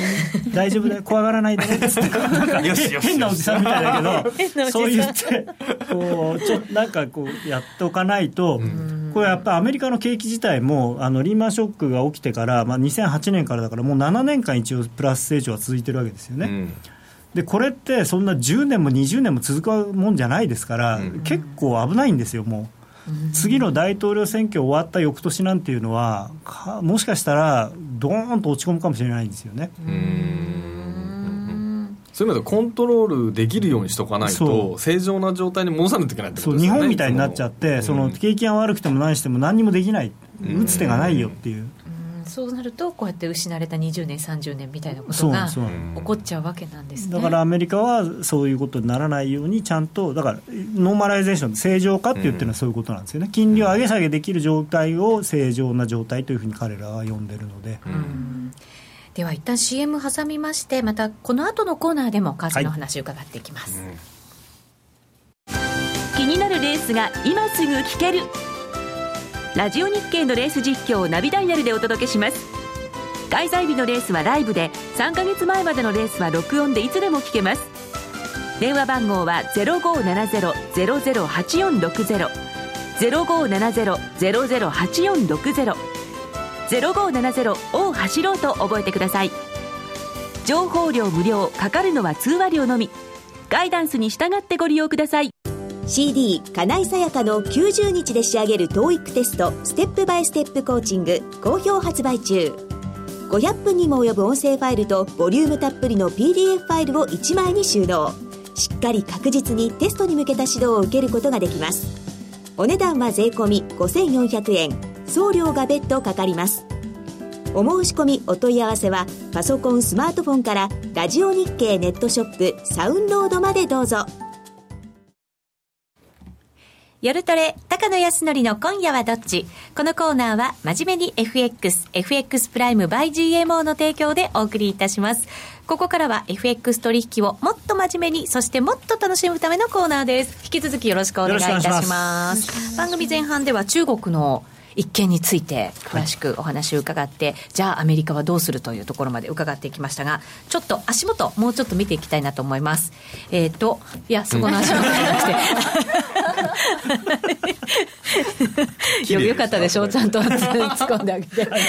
大丈夫だよ怖がらないでねっつって。変なおじさんみたいだけど [LAUGHS] そう言ってこうちょなんかこうやっておかないと、うんこれやっぱりアメリカの景気自体もあのリーマンショックが起きてから、まあ、2008年からだからもう7年間一応プラス成長が続いてるわけですよね。うん。でこれってそんな10年も20年も続くもんじゃないですから、うん、結構危ないんですよ、もう、うん、次の大統領選挙終わった翌年なんていうのは、もしかしたら、どーんと落ち込むかもしれないんですよね。そういう意味でコントロールできるようにしとかないと正常な状態に戻さないといけないってことですよね。日本みたいになっちゃってその景気が悪くても何しても何にもできない打つ手がないよっていう。そうなるとこうやって失われた20年30年みたいなことが起こっちゃうわけなんですね。だからアメリカはそういうことにならないようにちゃんとだからノーマライゼーション正常化って言ってるのはそういうことなんですよね。金利を上げ下げできる状態を正常な状態というふうに彼らは呼んでるので。うんでは一旦 CM 挟みましてまたこの後のコーナーでも為替の話を伺っていきます、はいうん、気になるレースが今すぐ聞ける。ラジオ日経のレース実況をナビダイヤルでお届けします。開催日のレースはライブで3ヶ月前までのレースは録音でいつでも聞けます。電話番号は0570-008460 0570-008460 0570を走ろうと覚えてください。情報量無料かかるのは通話料のみ。ガイダンスに従ってご利用ください。CD 金井さやかの90日で仕上げる TOEIC テストステップバイステップコーチング好評発売中。500分にも及ぶ音声ファイルとボリュームたっぷりの PDF ファイルを1枚に収納。しっかり確実にテストに向けた指導を受けることができます。お値段は税込5400円。送料が別途かかりますお申し込みお問い合わせはパソコンスマートフォンからラジオ日経ネットショップサウンロードまでどうぞ夜トレ、高野康則の今夜はどっち？このコーナーは、真面目に FX、FX プライム by GMO の提供でお送りいたします。ここからは FX 取引をもっと真面目に、そしてもっと楽しむためのコーナーです。引き続きよろしくお願いいたします。番組前半では中国の一件について詳しくお話を伺って、はい、じゃあアメリカはどうするというところまで伺っていきましたがちょっと足元もうちょっと見ていきたいなと思います。えっ、ー、といやそこの足元じゃなくて。[LAUGHS] よよかったでしょう。ちゃんと突っ込んであげて、はい、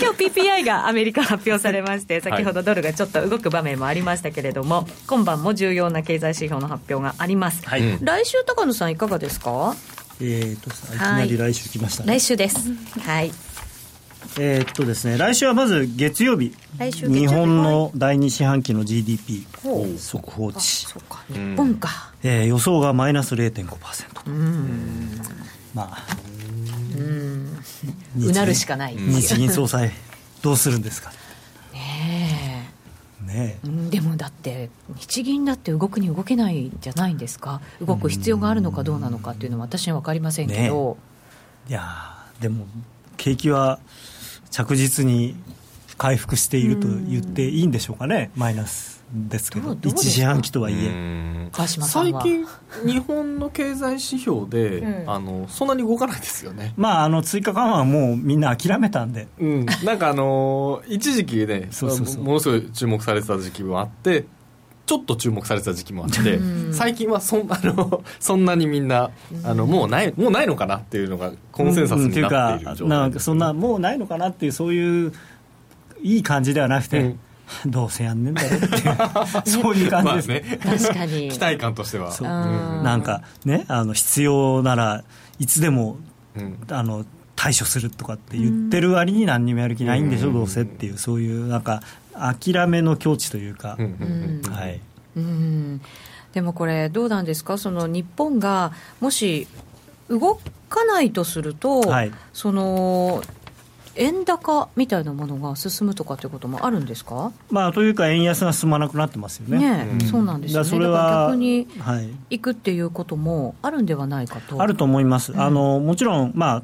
今日 PPI がアメリカ発表されまして先ほどドルがちょっと動く場面もありましたけれども、今晩も重要な経済指標の発表があります、はい、来週高野さんいかがですか？えーと、いきなり来週来ましたね、来週です、はい。えー、っとですね来週はまず月曜日。日。本の第二四半期の GDP 速報値。そうか。日本か、えー、予想がマイナス0.5%うん。まあ。うん。うなるしかない。日銀総裁どうするんですかね、でもだって日銀だって動くに動けないんじゃないんですか。動く必要があるのかどうなのかっていうのは私には分かりませんけど、ね、いやでも景気は着実に回復していると言っていいんでしょうかね。マイナスですけど。一四半期とはいえ。最近日本の経済指標で、うん、あのそんなに動かないですよね。まああの追加緩和はもうみんな諦めたんで、うん、なんかあの一時期ねものすごい注目されてた時期もあってちょっと注目されてた時期もあって、最近はそあのそんなにみんなあのもうないもうないのかなっていうのがコンセンサスになっている状態、うん、なんかそんなもうないのかなっていうそういういい感じではなくて、うん。[LAUGHS] どうせやんねんだよって [LAUGHS] そういう感じですね。確かに。[LAUGHS] 期待感としては。そう、なんかねあの必要ならいつでも、うん、あの対処するとかって言ってる割に何にもやる気ないんでしょ、うどうせっていうそういうなんか諦めの境地というか、はい。うん。でもこれどうなんですか？その日本がもし動かないとすると、はい、その円高みたいなものが進むとかということもあるんですか、まあ、というか、円安が進まなくなってますよね。ね、うん、そうなんですよね、それは逆にい。くっていうこともあるんではないかと。あると思います、あのもちろん、まあ、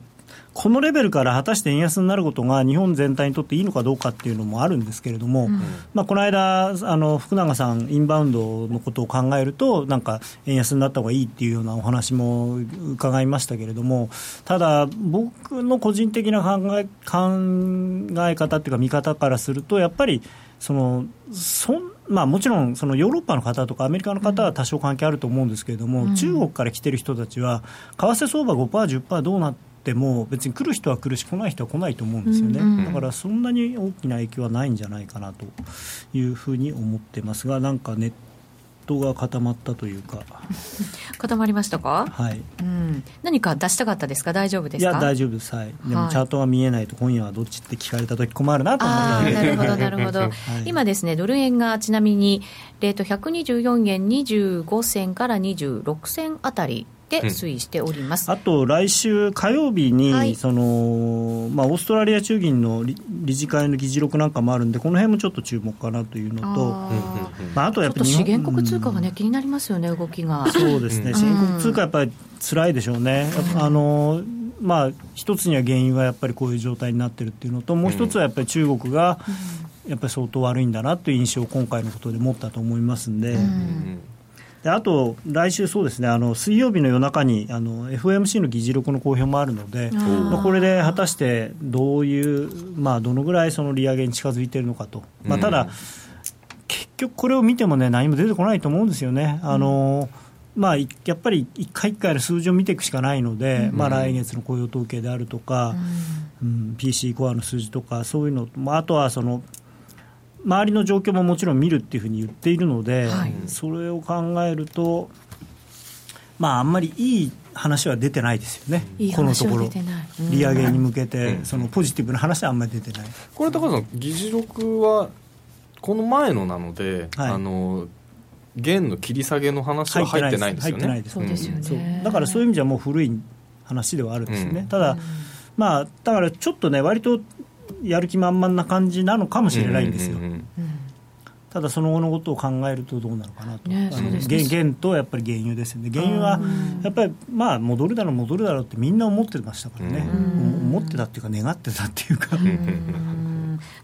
このレベルから果たして円安になることが日本全体にとっていいのかどうかっていうのもあるんですけれども、うん、まあ、この間あの、福永さん、インバウンドのことを考えると、なんか円安になった方がいいっていうようなお話も伺いましたけれども、ただ、僕の個人的な考え考え方っていうか、見方からすると、やっぱりそのそんまあ、もちろんそのヨーロッパの方とかアメリカの方は多少関係あると思うんですけれども、うん、中国から来てる人たちは、為替相場5%、10%どうなってっても別に来る人は来るし来ない人は来ないと思うんですよね、うんうん、だからそんなに大きな影響はないんじゃないかなというふうに思ってますがなんかネットが固まったというか。[LAUGHS] 固まりましたか？はい、うん、何か出したかったですか？大丈夫ですか？いや大丈夫です。はい。でもチャートが見えないと今夜はどっちって聞かれた時困るなと思って。なるほどなるほど、はい、[LAUGHS] 今ですねドル円がちなみにレート124円25銭から26銭あたりで推移しております、うん、あと来週火曜日に、はい、そのまあ、オーストラリア中銀の理事会の議事録なんかもあるんでこの辺もちょっと注目かなというのとあ,、まあ、あとやっぱり資源国通貨がね、うん、気になりますよね動きが。そうですね。資源国通貨やっぱり辛いでしょうね、うん、あのまあ、一つには原因はやっぱりこういう状態になってるっていうのともう一つはやっぱり中国がやっぱり相当悪いんだなという印象を今回のことで持ったと思いますんで、であと、来週、そうですねあの水曜日の夜中にあの FOMC の議事録の公表もあるので、まあ、これで果たしてどういう、まあ、どのぐらいその利上げに近づいているのかと、まあ、ただ、うん、結局これを見ても、ね、何も出てこないと思うんですよね。あのまあ、やっぱり一回一回の数字を見ていくしかないので、うん、まあ、来月の雇用統計であるとか、うん、うん、PC コアの数字とか、そういうの、まあ、あとはその周りの状況ももちろん見るっていうふうに言っているので、はい、それを考えると、まあ、あんまりいい話は出てないですよね、いいこのところ、利上げに向けて、そのポジティブな話はあんまり出てない。これ、高橋さん、議事録はこの前のなので、はい、あの元の切り下げの話は入ってないんですよね。そうですよね、だからそういう意味じゃもう古い話ではあるんですよね。うん、ただ、まあ、だからちょっとね、割とやる気満々な感じなのかもしれないんですよ。ただその後のことを考えるとどうなのかなと、ね、原原とやっぱり原油ですよね、原油はやっぱりまあ戻るだろう、戻るだろうってみんな思ってましたからね、思ってたっていうか、願ってたっていうか。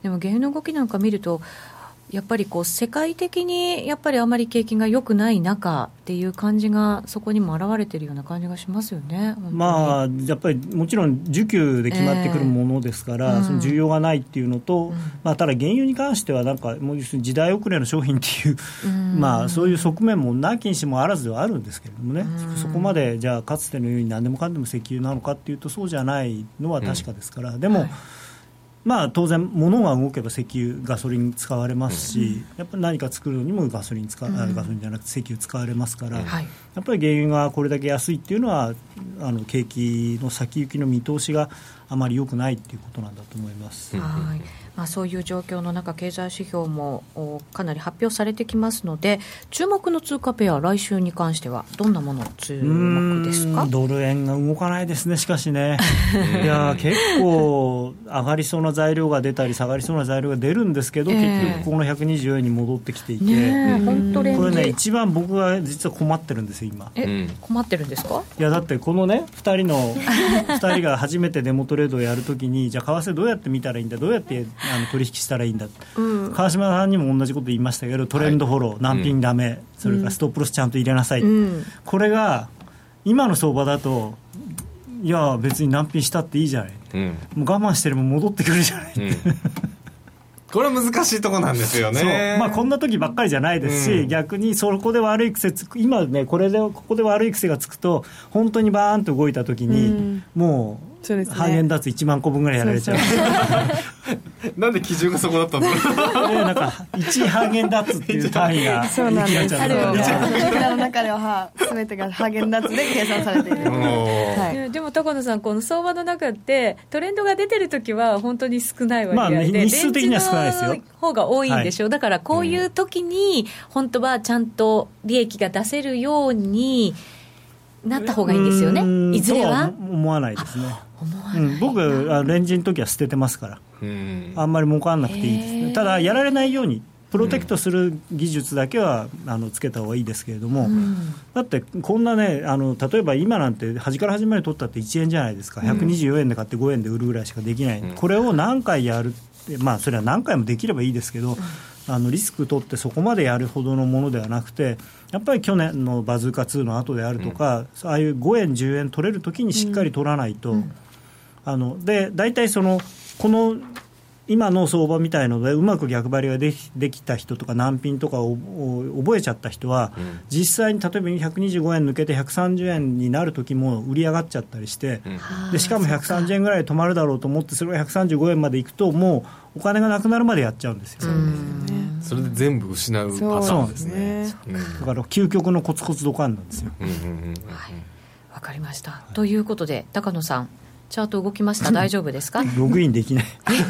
でも原油の動きなんか見ると、やっぱりこう世界的にやっぱりあまり景気が良くない中っていう感じがそこにも表れてるような感じがしますよね。まあやっぱりもちろん需給で決まってくるものですから、えー、その需要がないっていうのと、うん、まあただ原油に関してはなんかもう時代遅れの商品っていう、うん、まあそういう側面もなきにしもあらずではあるんですけれどもね、うん、そこまでじゃあかつてのように何でもかんでも石油なのかっていうとそうじゃないのは確かですから、でも。はいまあ、当然、物が動けば石油、ガソリン使われますし、うん、やっぱり何か作るのにもガソリン使、うん、ガソリンじゃなくて石油使われますから、はい、やっぱり原油がこれだけ安いっていうのは、あの景気の先行きの見通しがあまり良くないっていうことなんだと思います。はいまあ、そういう状況の中、経済指標もかなり発表されてきますので、注目の通貨ペア、来週に関しては、どんなもの注目ですか？ドル円が動かないですね、しかしね、[LAUGHS] いや結構、上がりそうな材料が出たり、下がりそうな材料が出るんですけど、えー、結局、この124円に戻ってきていて、ね、これね、一番僕が実は困ってるんですよ、今。え、困ってるんですか？いやだってこのね2人の2人が初めてデモトレードをやるときにじゃあ為替どうやって見たらいいんだどうやってあの取引したらいいんだ、うん、川島さんにも同じこと言いましたけどトレンドフォロー、はい、難品だめ、うん、それからストップロスちゃんと入れなさい、うん、これが今の相場だといや別に難品したっていいじゃない、うん、もう我慢してれば戻ってくるじゃない、[LAUGHS] これは難しいところなんですよね。まあ、こんな時ばっかりじゃないですし、うん、逆にそこで悪い癖つく、今ね、これで、ここで悪い癖がつくと、本当にバーンと動いた時に、うん、もう、そうですね、ハーゲンダッツ1万個分ぐらいやられちゃう。[LAUGHS] なんで基準がそこだったんだろうなんか1ハーゲンダッツっていう単位がそうなんです。ある僕らの中では全てがハーゲンダッツで計算されている、はい、でも高野さんこの相場の中ってトレンドが出てる時は本当に少ない割合で、まあ、日数的には少ないですよ。方が多いんでしょ？う、はい、だからこういう時に本当はちゃんと利益が出せるようになった方がいいんですよね。いずれは。思わないですね。うん、僕はレンジの時は捨ててますから、あんまり儲かんなくていいですね、ただ、やられないように、プロテクトする技術だけは、あのつけた方がいいですけれども、うん、だってこんなねあの、例えば今なんて、端から端まで取ったって1円じゃないですか、124円で買って5円で売るぐらいしかできない、うん、これを何回やるって、まあ、それは何回もできればいいですけど、あのリスク取ってそこまでやるほどのものではなくて、やっぱり去年のバズーカ2の後であるとか、ああいう5円、10円取れるときにしっかり取らないと。あので大体そのこの今の相場みたいのでうまく逆張りができできた人とか難品とかを覚えちゃった人は、うん、実際に例えば125円抜けて130円になる時も売り上がっちゃったりして、うん、でしかも130円ぐらい止まるだろうと思ってそれが135円までいくともうお金がなくなるまでやっちゃうんですよ。それで全部失うパターンですね。だから究極のコツコツドカンなんですよ。わかりました。ということで高野さんチャート動きました？大丈夫ですか？ログインできない。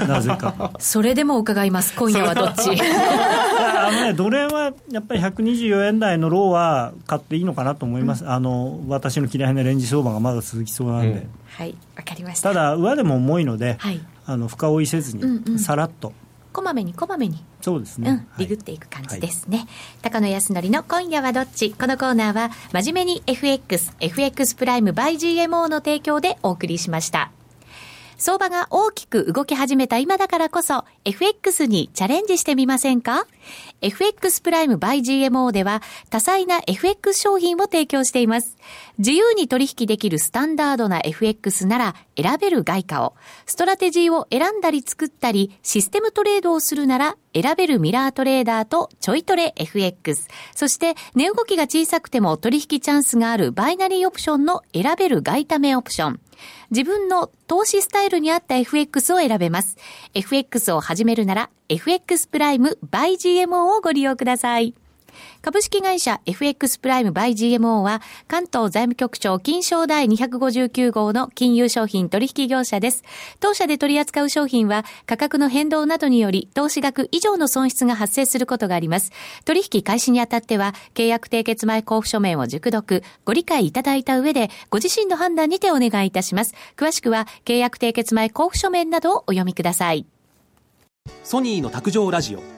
なぜか。それでも伺います今夜は。どっちあのねドル円はやっぱり124円台のローは買っていいのかなと思います、うん、あの私の嫌いなレンジ相場がまだ続きそうなんで、うん、はいわかりました。ただ上でも重いので、はい、あの深追いせずに、さらっとこまめにこまめに。そうですね、うん、リグっていく感じですね、はい、高野康則の今夜はどっち。このコーナーは真面目に FXFX プライム by GMO の提供でお送りしました相場が大きく動き始めた今だからこそ FX にチャレンジしてみませんか？FX プライム by GMO では多彩な FX 商品を提供しています。自由に取引できるスタンダードな FX なら選べる外貨を、ストラテジーを選んだり作ったり、システムトレードをするなら選べるミラートレーダーとちょいトレ FX。そして値動きが小さくても取引チャンスがあるバイナリーオプションの選べる外為オプション。自分の投資スタイルに合った FX を選べます。FX を始めるなら FX プライム by GMO をご利用ください。株式会社 FX プライムバイ GMO は関東財務局長金賞第259号の金融商品取引業者です。当社で取り扱う商品は価格の変動などにより投資額以上の損失が発生することがあります。取引開始にあたっては契約締結前交付書面を熟読、ご理解いただいた上でご自身の判断にてお願いいたします。詳しくは契約締結前交付書面などをお読みください。ソニーの卓上ラジオ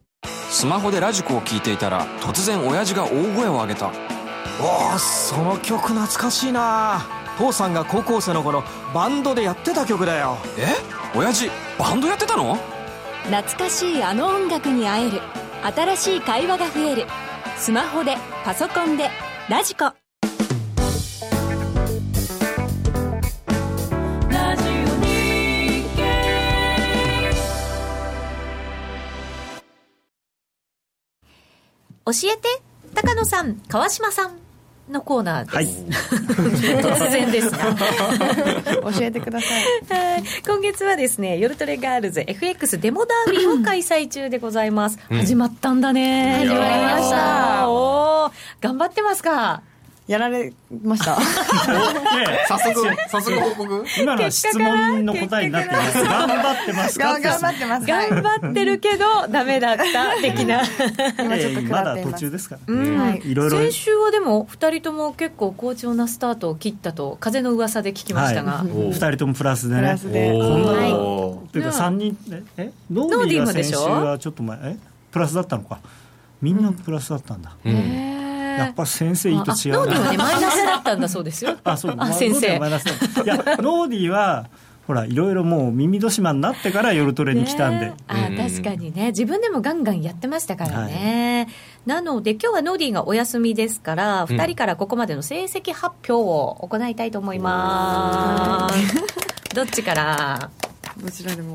スマホでラジコを聴いていたら突然親父が大声を上げた。おおその曲懐かしいな。父さんが高校生の頃バンドでやってた曲だよ。え？親父バンドやってたの？懐かしいあの音楽に会える。新しい会話が増える。スマホでパソコンでラジコ教えて高野さん川島さんのコーナーです、はい、[LAUGHS] 突然ですが。[LAUGHS] 教えてください。今月はですね夜トレガールズ FX デモダービーを開催中でございます、うん、始まったんだね。始まりました。お頑張ってますか？やられました？早速早速報告？今のは質問の答えになってます。頑張ってますか？頑張ってます。頑張ってるけどダメだった的な。[LAUGHS] 今ちょっとまだ途中ですから、うん。はい、いろいろ先週はでも2人とも結構好調なスタートを切ったと風の噂で聞きましたが、はい、2人ともプラスでね。プラスで。こんな、はい、というか3人えノーディーが先週はちょっと前え？プラスだったのか。みんなプラスだったんだ、うん、うんやっぱ先生いいと違うノーディーはね [LAUGHS] マイナスだったんだそうですよ。あそうあ先生。マイナスいやノーディーはほらいろいろもう耳戸島になってから夜トレに来たんで、あ確かにね。自分でもガンガンやってましたからね、はい、なので今日はノーディーがお休みですから、うん、2人からここまでの成績発表を行いたいと思います。どっちから？どちらでも。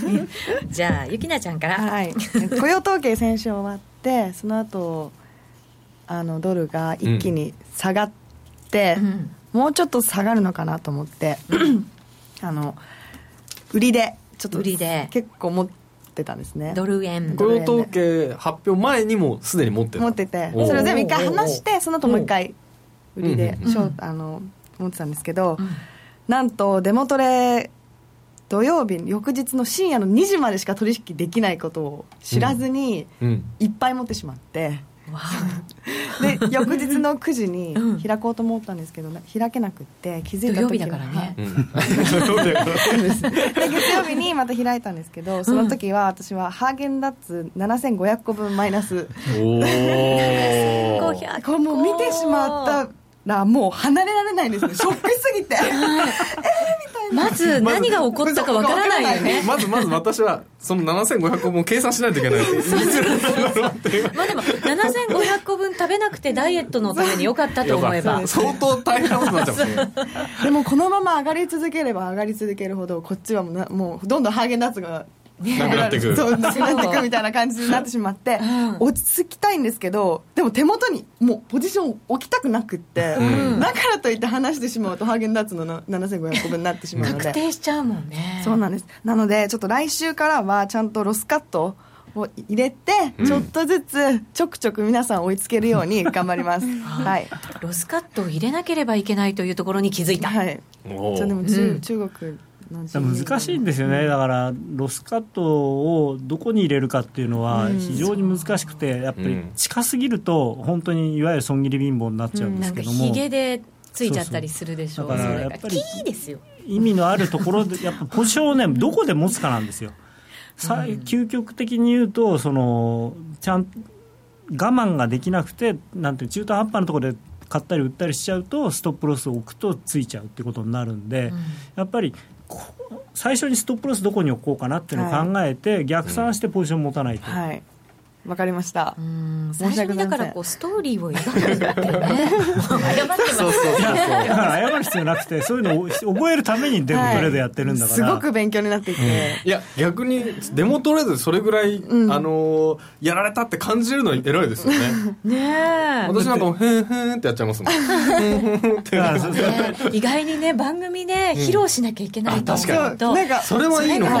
[LAUGHS] じゃあゆきなちゃんから。はい。雇用統計先週終わってその後あのドルが一気に下がって、うん、もうちょっと下がるのかなと思って、[CLEARS THROAT] あの売りでちょっと売りで。結構持ってたんですね。ドル円。雇用統計発表前にもすでに持ってた。持っててそれを全部一回離してその後もう一回売りで、うん、あの持ってたんですけど、うん、なんとデモトレ土曜日翌日の深夜の2時までしか取引できないことを知らずに、いっぱい持ってしまって、で翌日の9時に開こうと思ったんですけど、開けなくって気づいた時だからね、[LAUGHS] で月曜日にまた開いたんですけどその時は私はハーゲンダッツ7500個分マイナス。おお [LAUGHS] これもう見てしまったらもう離れられないんですね。ショックすぎて。えー、みたいな。まず何が起こったかわからないよね。まずまず私はその7500個分計算しないといけない。[LAUGHS] [LAUGHS] まあでも7500個分食べなくてダイエットのためによかったと思えば。相当大変なことになっちゃう。ねでもこのまま上がり続ければ上がり続けるほどこっちはもうもうどんどんハーゲンダッツがなくなってくそうなくなってくみたいな感じになってしまって、うん、落ち着きたいんですけどでも手元にもうポジション置きたくなくって、うん、だからといって話してしまうとハーゲンダッツの7500個分になってしまうので。確定しちゃうもんね。そうなんです。なのでちょっと来週からはちゃんとロスカットを入れて、ちょっとずつちょくちょく皆さん追いつけるように頑張ります [LAUGHS] [LAUGHS] はい、ロスカットを入れなければいけないというところに気づいた。はい。じゃでも中,、中国難しいん。ですよね、だからロスカットをどこに入れるかっていうのは非常に難しくて、やっぱり近すぎると、本当にいわゆる損切り貧乏になっちゃうんですけども。ひげでついちゃったりするでしょう、だからやっぱり意味のあるところで、[LAUGHS] やっぱポジションをね、どこで持つかなんですよ。さ究極的に言うとそのちゃん我慢ができなくてなんて中途半端なところで買ったり売ったりしちゃうとストップロスを置くとついちゃうってことになるんで、うん、やっぱり最初にストップロスどこに置こうかなっていうのを考えて、はい、逆算してポジション持たないと。はいわかりました。最初にだからこうストーリーを描くんだってね。謝ってます。そうそうだから謝る必要なくて、そういうのを覚えるためにデモトレードやってるんだから。すごく勉強になっていて。いや、逆にデモトレードでそれぐらい、あの、やられたって感じるの偉いですよね。[LAUGHS] ね私なんかもへんへんってやっちゃいますもん。意外にね、番組で披露しなきゃいけないと思うと、それはいいのかも。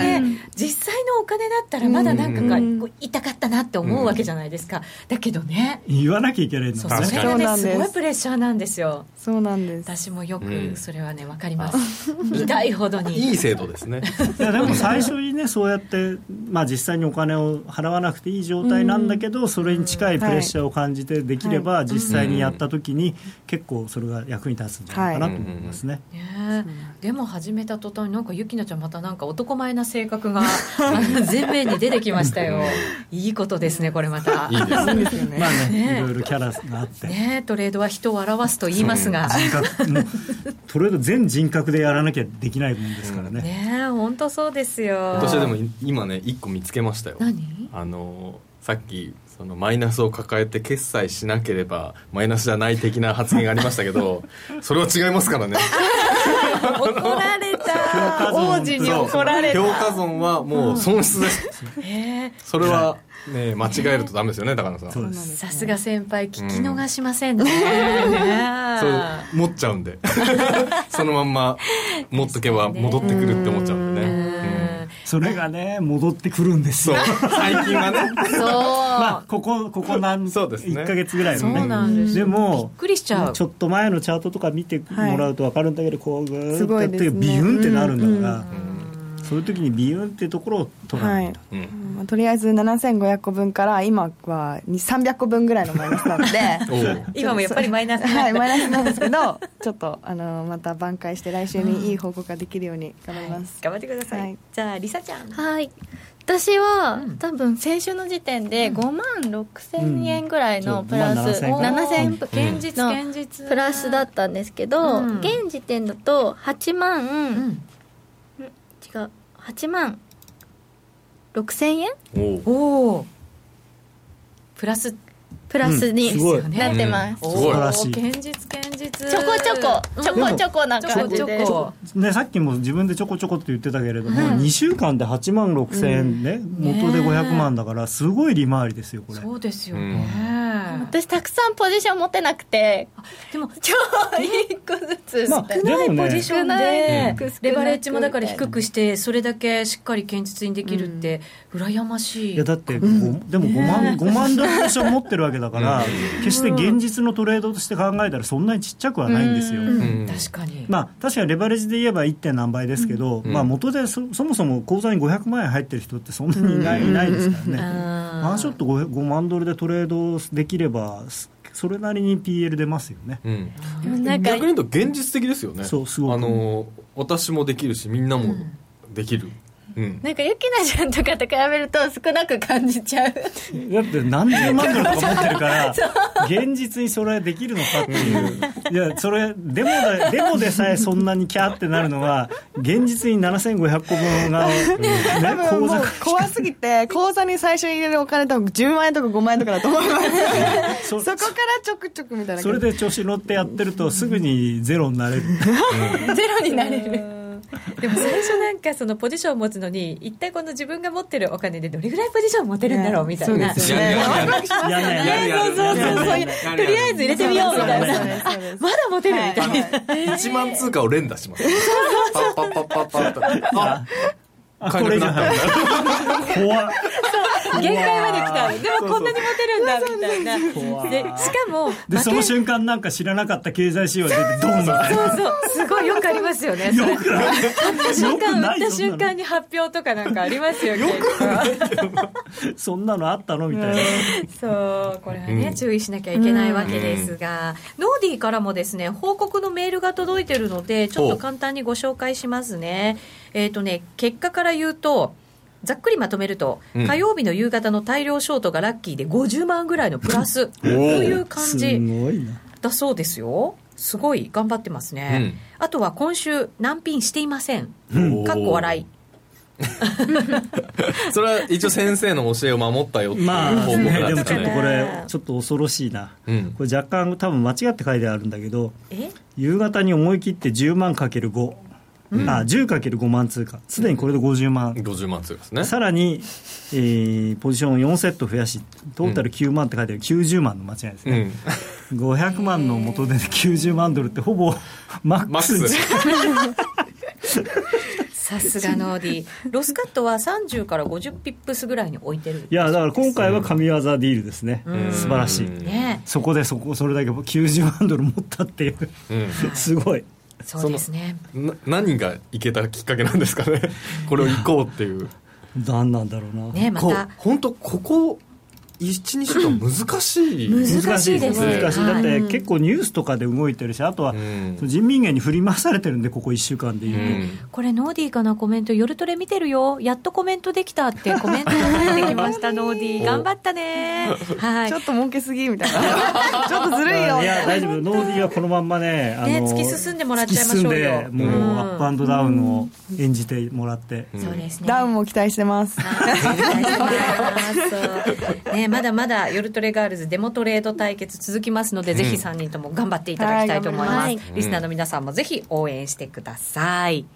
実際のお金だったらまだなんかが痛かったなって思う。思うわけじゃないですか、だけどね。言わなきゃいけないんだそれがねす。ごいプレッシャーなんですよ。そうなんです。私もよくそれはね分かります、痛いほどに。いい制度ですね。いやでも最初にねそうやって、まあ、実際にお金を払わなくていい状態なんだけど、それに近いプレッシャーを感じてできれば、実際にやった時に結構それが役に立つんじゃないかなと思いますね、ねでも始めた途端になんかゆきなちゃんまたなんか男前な性格が [LAUGHS] 前面に出てきましたよ。いいことですねこれまた。いいですね。まあねいろいろキャラがあって。ねトレードは人を表すと言いますが。トレード全人格でやらなきゃできないもんですからね、ね本当そうですよ。私はでも今ね一個見つけましたよ。何？あのさっきそのマイナスを抱えて決済しなければマイナスじゃない的な発言がありましたけど [LAUGHS] それは違いますからね。[LAUGHS] 怒られた王子に怒られた。評価損はもう損失です、[LAUGHS] うん、それはね間違えるとダメですよね高野さん。さすが先輩聞き逃しませんね、そう持っちゃうんで。[LAUGHS] そのまんま持っとけば戻ってくるって思っちゃうんでね、それがね戻ってくるんですよ。最近はね。そう。まあここここ何そうです、ね、1か月ぐらいのね。そうなんです。でもびっくりしちゃう。ちょっと前のチャートとか見てもらうと分かるんだけど、こうぐーっとやってビユンってなるんだから、そういう時にビユンっていうところを取らないと、はい。うん、とりあえず7500個分から今は300個分ぐらいのマイナスなので。[LAUGHS] [LAUGHS] 今もやっぱりマイナスはいマイナスなんですけど [LAUGHS] ちょっとあのまた挽回して来週にいい報告ができるように頑張ります、はい、頑張ってください、はい、じゃありさちゃん。はい。私は、うん、多分先週の時点で5万6千円ぐらいのプラス、うん、7000現実現実。プラスだったんですけど、うん、現時点だと8万、うん、違う8万。6000円？おおプラスプラスに、なってます、うん、素晴らしい。現実現実。ちょこちょこ。ちょこちょこな感じでね、さっきも自分でちょこちょこって言ってたけれども、うん、2週間で8万6千円ね、うん、元で500万だからすごい利回りですよこれ。そうですよね、私たくさんポジション持ってなくてでも超一個ずつ、まあ、少ないポジションで、レバレッジもだから低くしてそれだけしっかり堅実にできるって、羨ましい。いやだって、でも5万 [LAUGHS] ,5 万ドルポジション持ってるわけだから、決して現実のトレードとして考えたらそんなにちっちゃくはないんですよ、確かに。まあ確かにレバレッジで言えば 1. 点何倍ですけど、まあ元でそそもそも口座に500万円入ってる人ってそんなにいない,、いないですからね。ワンショット 5, 5万ドルでトレードできればそれなりに PL 出ますよね、うん、逆に言うと現実的ですよね。そうすごく。あの私もできるしみんなもできる、うん、なんかゆきなちゃんとかと比べると少なく感じちゃう。[LAUGHS] だって何十万ドルとか持ってるから [LAUGHS] 現実にそれできるのかっていう。いやそれデモでデモでさえそんなにキャーってなるのは現実に7500個分が、[LAUGHS] ね、口座怖すぎて口座に最初に入れるお金多分10万円とか5万円とかだと思います。そこからちょくちょくみたいな。それで調子乗ってやってるとすぐにゼロになれる、ゼロになれるでも最初なんかそのポジションを持つのに一体この自分が持ってるお金でどれぐらいポジション持てるんだろうみたいな、そうね。そうそうそうとりあえず入れてみようみたいなまだ持てるみたいな1万通貨を連打しますパッパッパッパッパッとあこれじゃない怖っ [LAUGHS] 限界まで来たでもこんなにモテるんだみたいな。でしかもでその瞬間なんか知らなかった経済指標が出てドンそうそうすごいよくありますよねよくない。買った瞬間売った瞬間に発表とかなんかありますよよくそんなのあったのみたいな。そうこれはね、注意しなきゃいけないわけですが、ノーディーからもですね報告のメールが届いてるのでちょっと簡単にご紹介しますね。えっ、とね結果から言うとざっくりまとめると、うん。火曜日の夕方の大量ショートがラッキーで50万ぐらいのプラス [LAUGHS] という感すじごいな。だそうですよ。すごい頑張ってますね、あとは今週難品していません。うん。かっこ笑い。[LAUGHS] それは一応先生の教えを守ったよっていうまあ、ね、ででもちょっとこれちょっと恐ろしいな、うん。これ若干多分間違って書いてあるんだけどえ？夕方に思い切って10万かける5、うん。あ 10×5 万通貨すでにこれで50万、50万通ですね。さらに、えーポジションを4セット増やしトータル9万って書いてある90万の間違いですうね、ん500万の元で [LAUGHS] 90万ドルってほぼマックス。にマックス。[LAUGHS] さすがノーディー。ロスカットは30から50ピップスぐらいに置いてるいやだから今回は神業ディールですね、うん。素晴らしい、ね。そこでそこそれだけ90万ドル持ったっていう。うん。[LAUGHS] すごいそうですね。な何がいけたきっかけなんですかね。これを行こうっていう。何なんだろうな。ねまた本当ここ12週間難しい。難しいです。難しい。だってはい結構ニュースとかで動いてるしあとはうん。人民元に振り回されてるんでここ1週間でいうと、うん。これノーディーかなコメント夜トレ見てるよ。やっとコメントできたってコメントが入ってきました。[LAUGHS] ノーディー。頑張ったね。はい。ちょっと儲けすぎみたいな。[LAUGHS] ちょっとずるいよ。いや大丈夫。ノーディーはこのまんまねあね突き進んでもらっちゃいましょうよ。突き進んでもううん。アップアンドダウンを演じてもらって、そうですね。ダウンも期待してます。[LAUGHS] ね、まだまだ夜トレガールズデモトレード対決続きますので、ぜひ3人とも頑張っていただきたいと思います、はい。リスナーの皆さんもぜひ応援してください。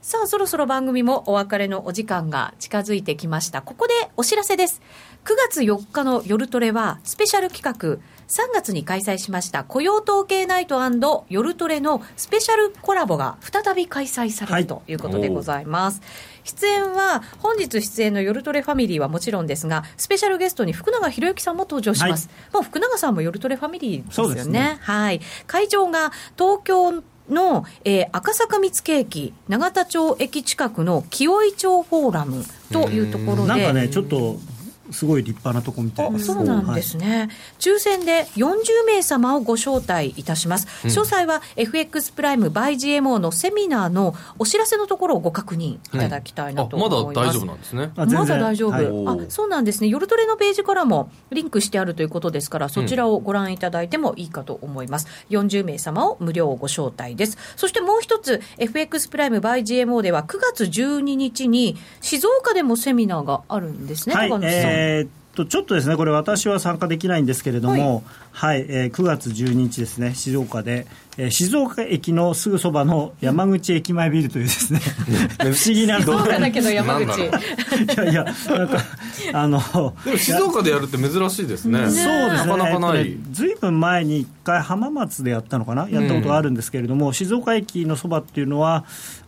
さあそろそろ番組もお別れのお時間が近づいてきました。ここでお知らせです。9月4日の夜トレはスペシャル企画。3月に開催しました。雇用統計ナイト夜トレのスペシャルコラボが再び開催されるということでございます、出演は本日出演の夜トレファミリーはもちろんですがスペシャルゲストに福永博之さんも登場します、もう福永さんも夜トレファミリーですよね。ね。はい。会場が東京の、えー赤坂見附駅永田町駅近くの清井町フォーラムというところで。なんかねちょっとすごい立派なとこみたいそうなんですね、抽選で40名様をご招待いたします、うん。詳細は FX プライム by GMO のセミナーのお知らせのところをご確認いただきたいなあと思います、まだ大丈夫なんですね。まだ大丈夫、はい。あそうなんですね、夜トレのページからもリンクしてあるということですから、そちらをご覧いただいてもいいかと思います、40名様を無料ご招待です、そしてもう一つ、FX プライム by GMO では9月12日に、静岡でもセミナーがあるんですね、はい。高野さん。えーっとちょっとですねこれ私は参加できないんですけれども、はい。えー9月12日ですね静岡で、えー静岡駅のすぐそばの山口駅前ビルというですね [LAUGHS] 不思議な静岡だけど [LAUGHS] 山口。いやいやなんかあのでも静岡でやるって珍しいですね。そうですね。なかなかない、えっとねずいぶん前に一回浜松でやったのかな？やったことがあるんですけれども、静岡駅のそばっていうのは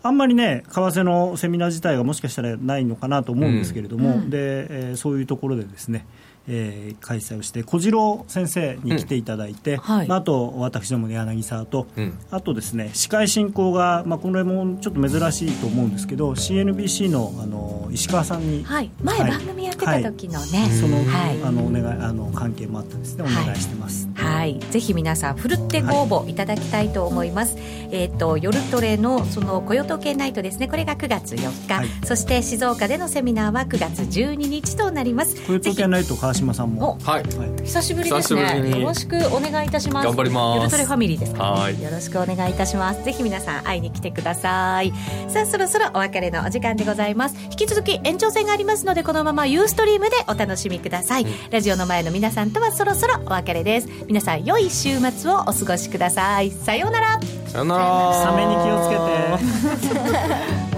あんまりね為替のセミナー自体がもしかしたらないのかなと思うんですけれども、うん。でえーそういうところでですねえー開催をして小次郎先生に来ていただいて、はい。まあ、あと私どもの柳沢と、うん。あとですね司会進行が、まあ、これもちょっと珍しいと思うんですけど CNBC のあの石川さんに、はい、前はい。番組やってた時のね、その,、はい。あのお願いあの関係もあってですね。お願いしてます。はい、ぜひ皆さんふるってご応募いただきたいと思います。えっ、と夜トレのその雇用統計ナイトですね。これが9月4日、はい。そして静岡でのセミナーは9月12日となります。こういう時はないと川島さんも、はいはい、久しぶりですね。よろしくお願いいたします。頑張ります夜トレファミリーですはいよろしくお願いいたします。ぜひ皆さん会いに来てください。さあそろそろお別れのお時間でございます。引き続き延長戦がありますのでこのままユーストリームでお楽しみください。ラジオの前の皆さんとはそろそろお別れです。皆さん良い週末をお過ごしください。さようなら。さよならサメに気をつけて。[LAUGHS]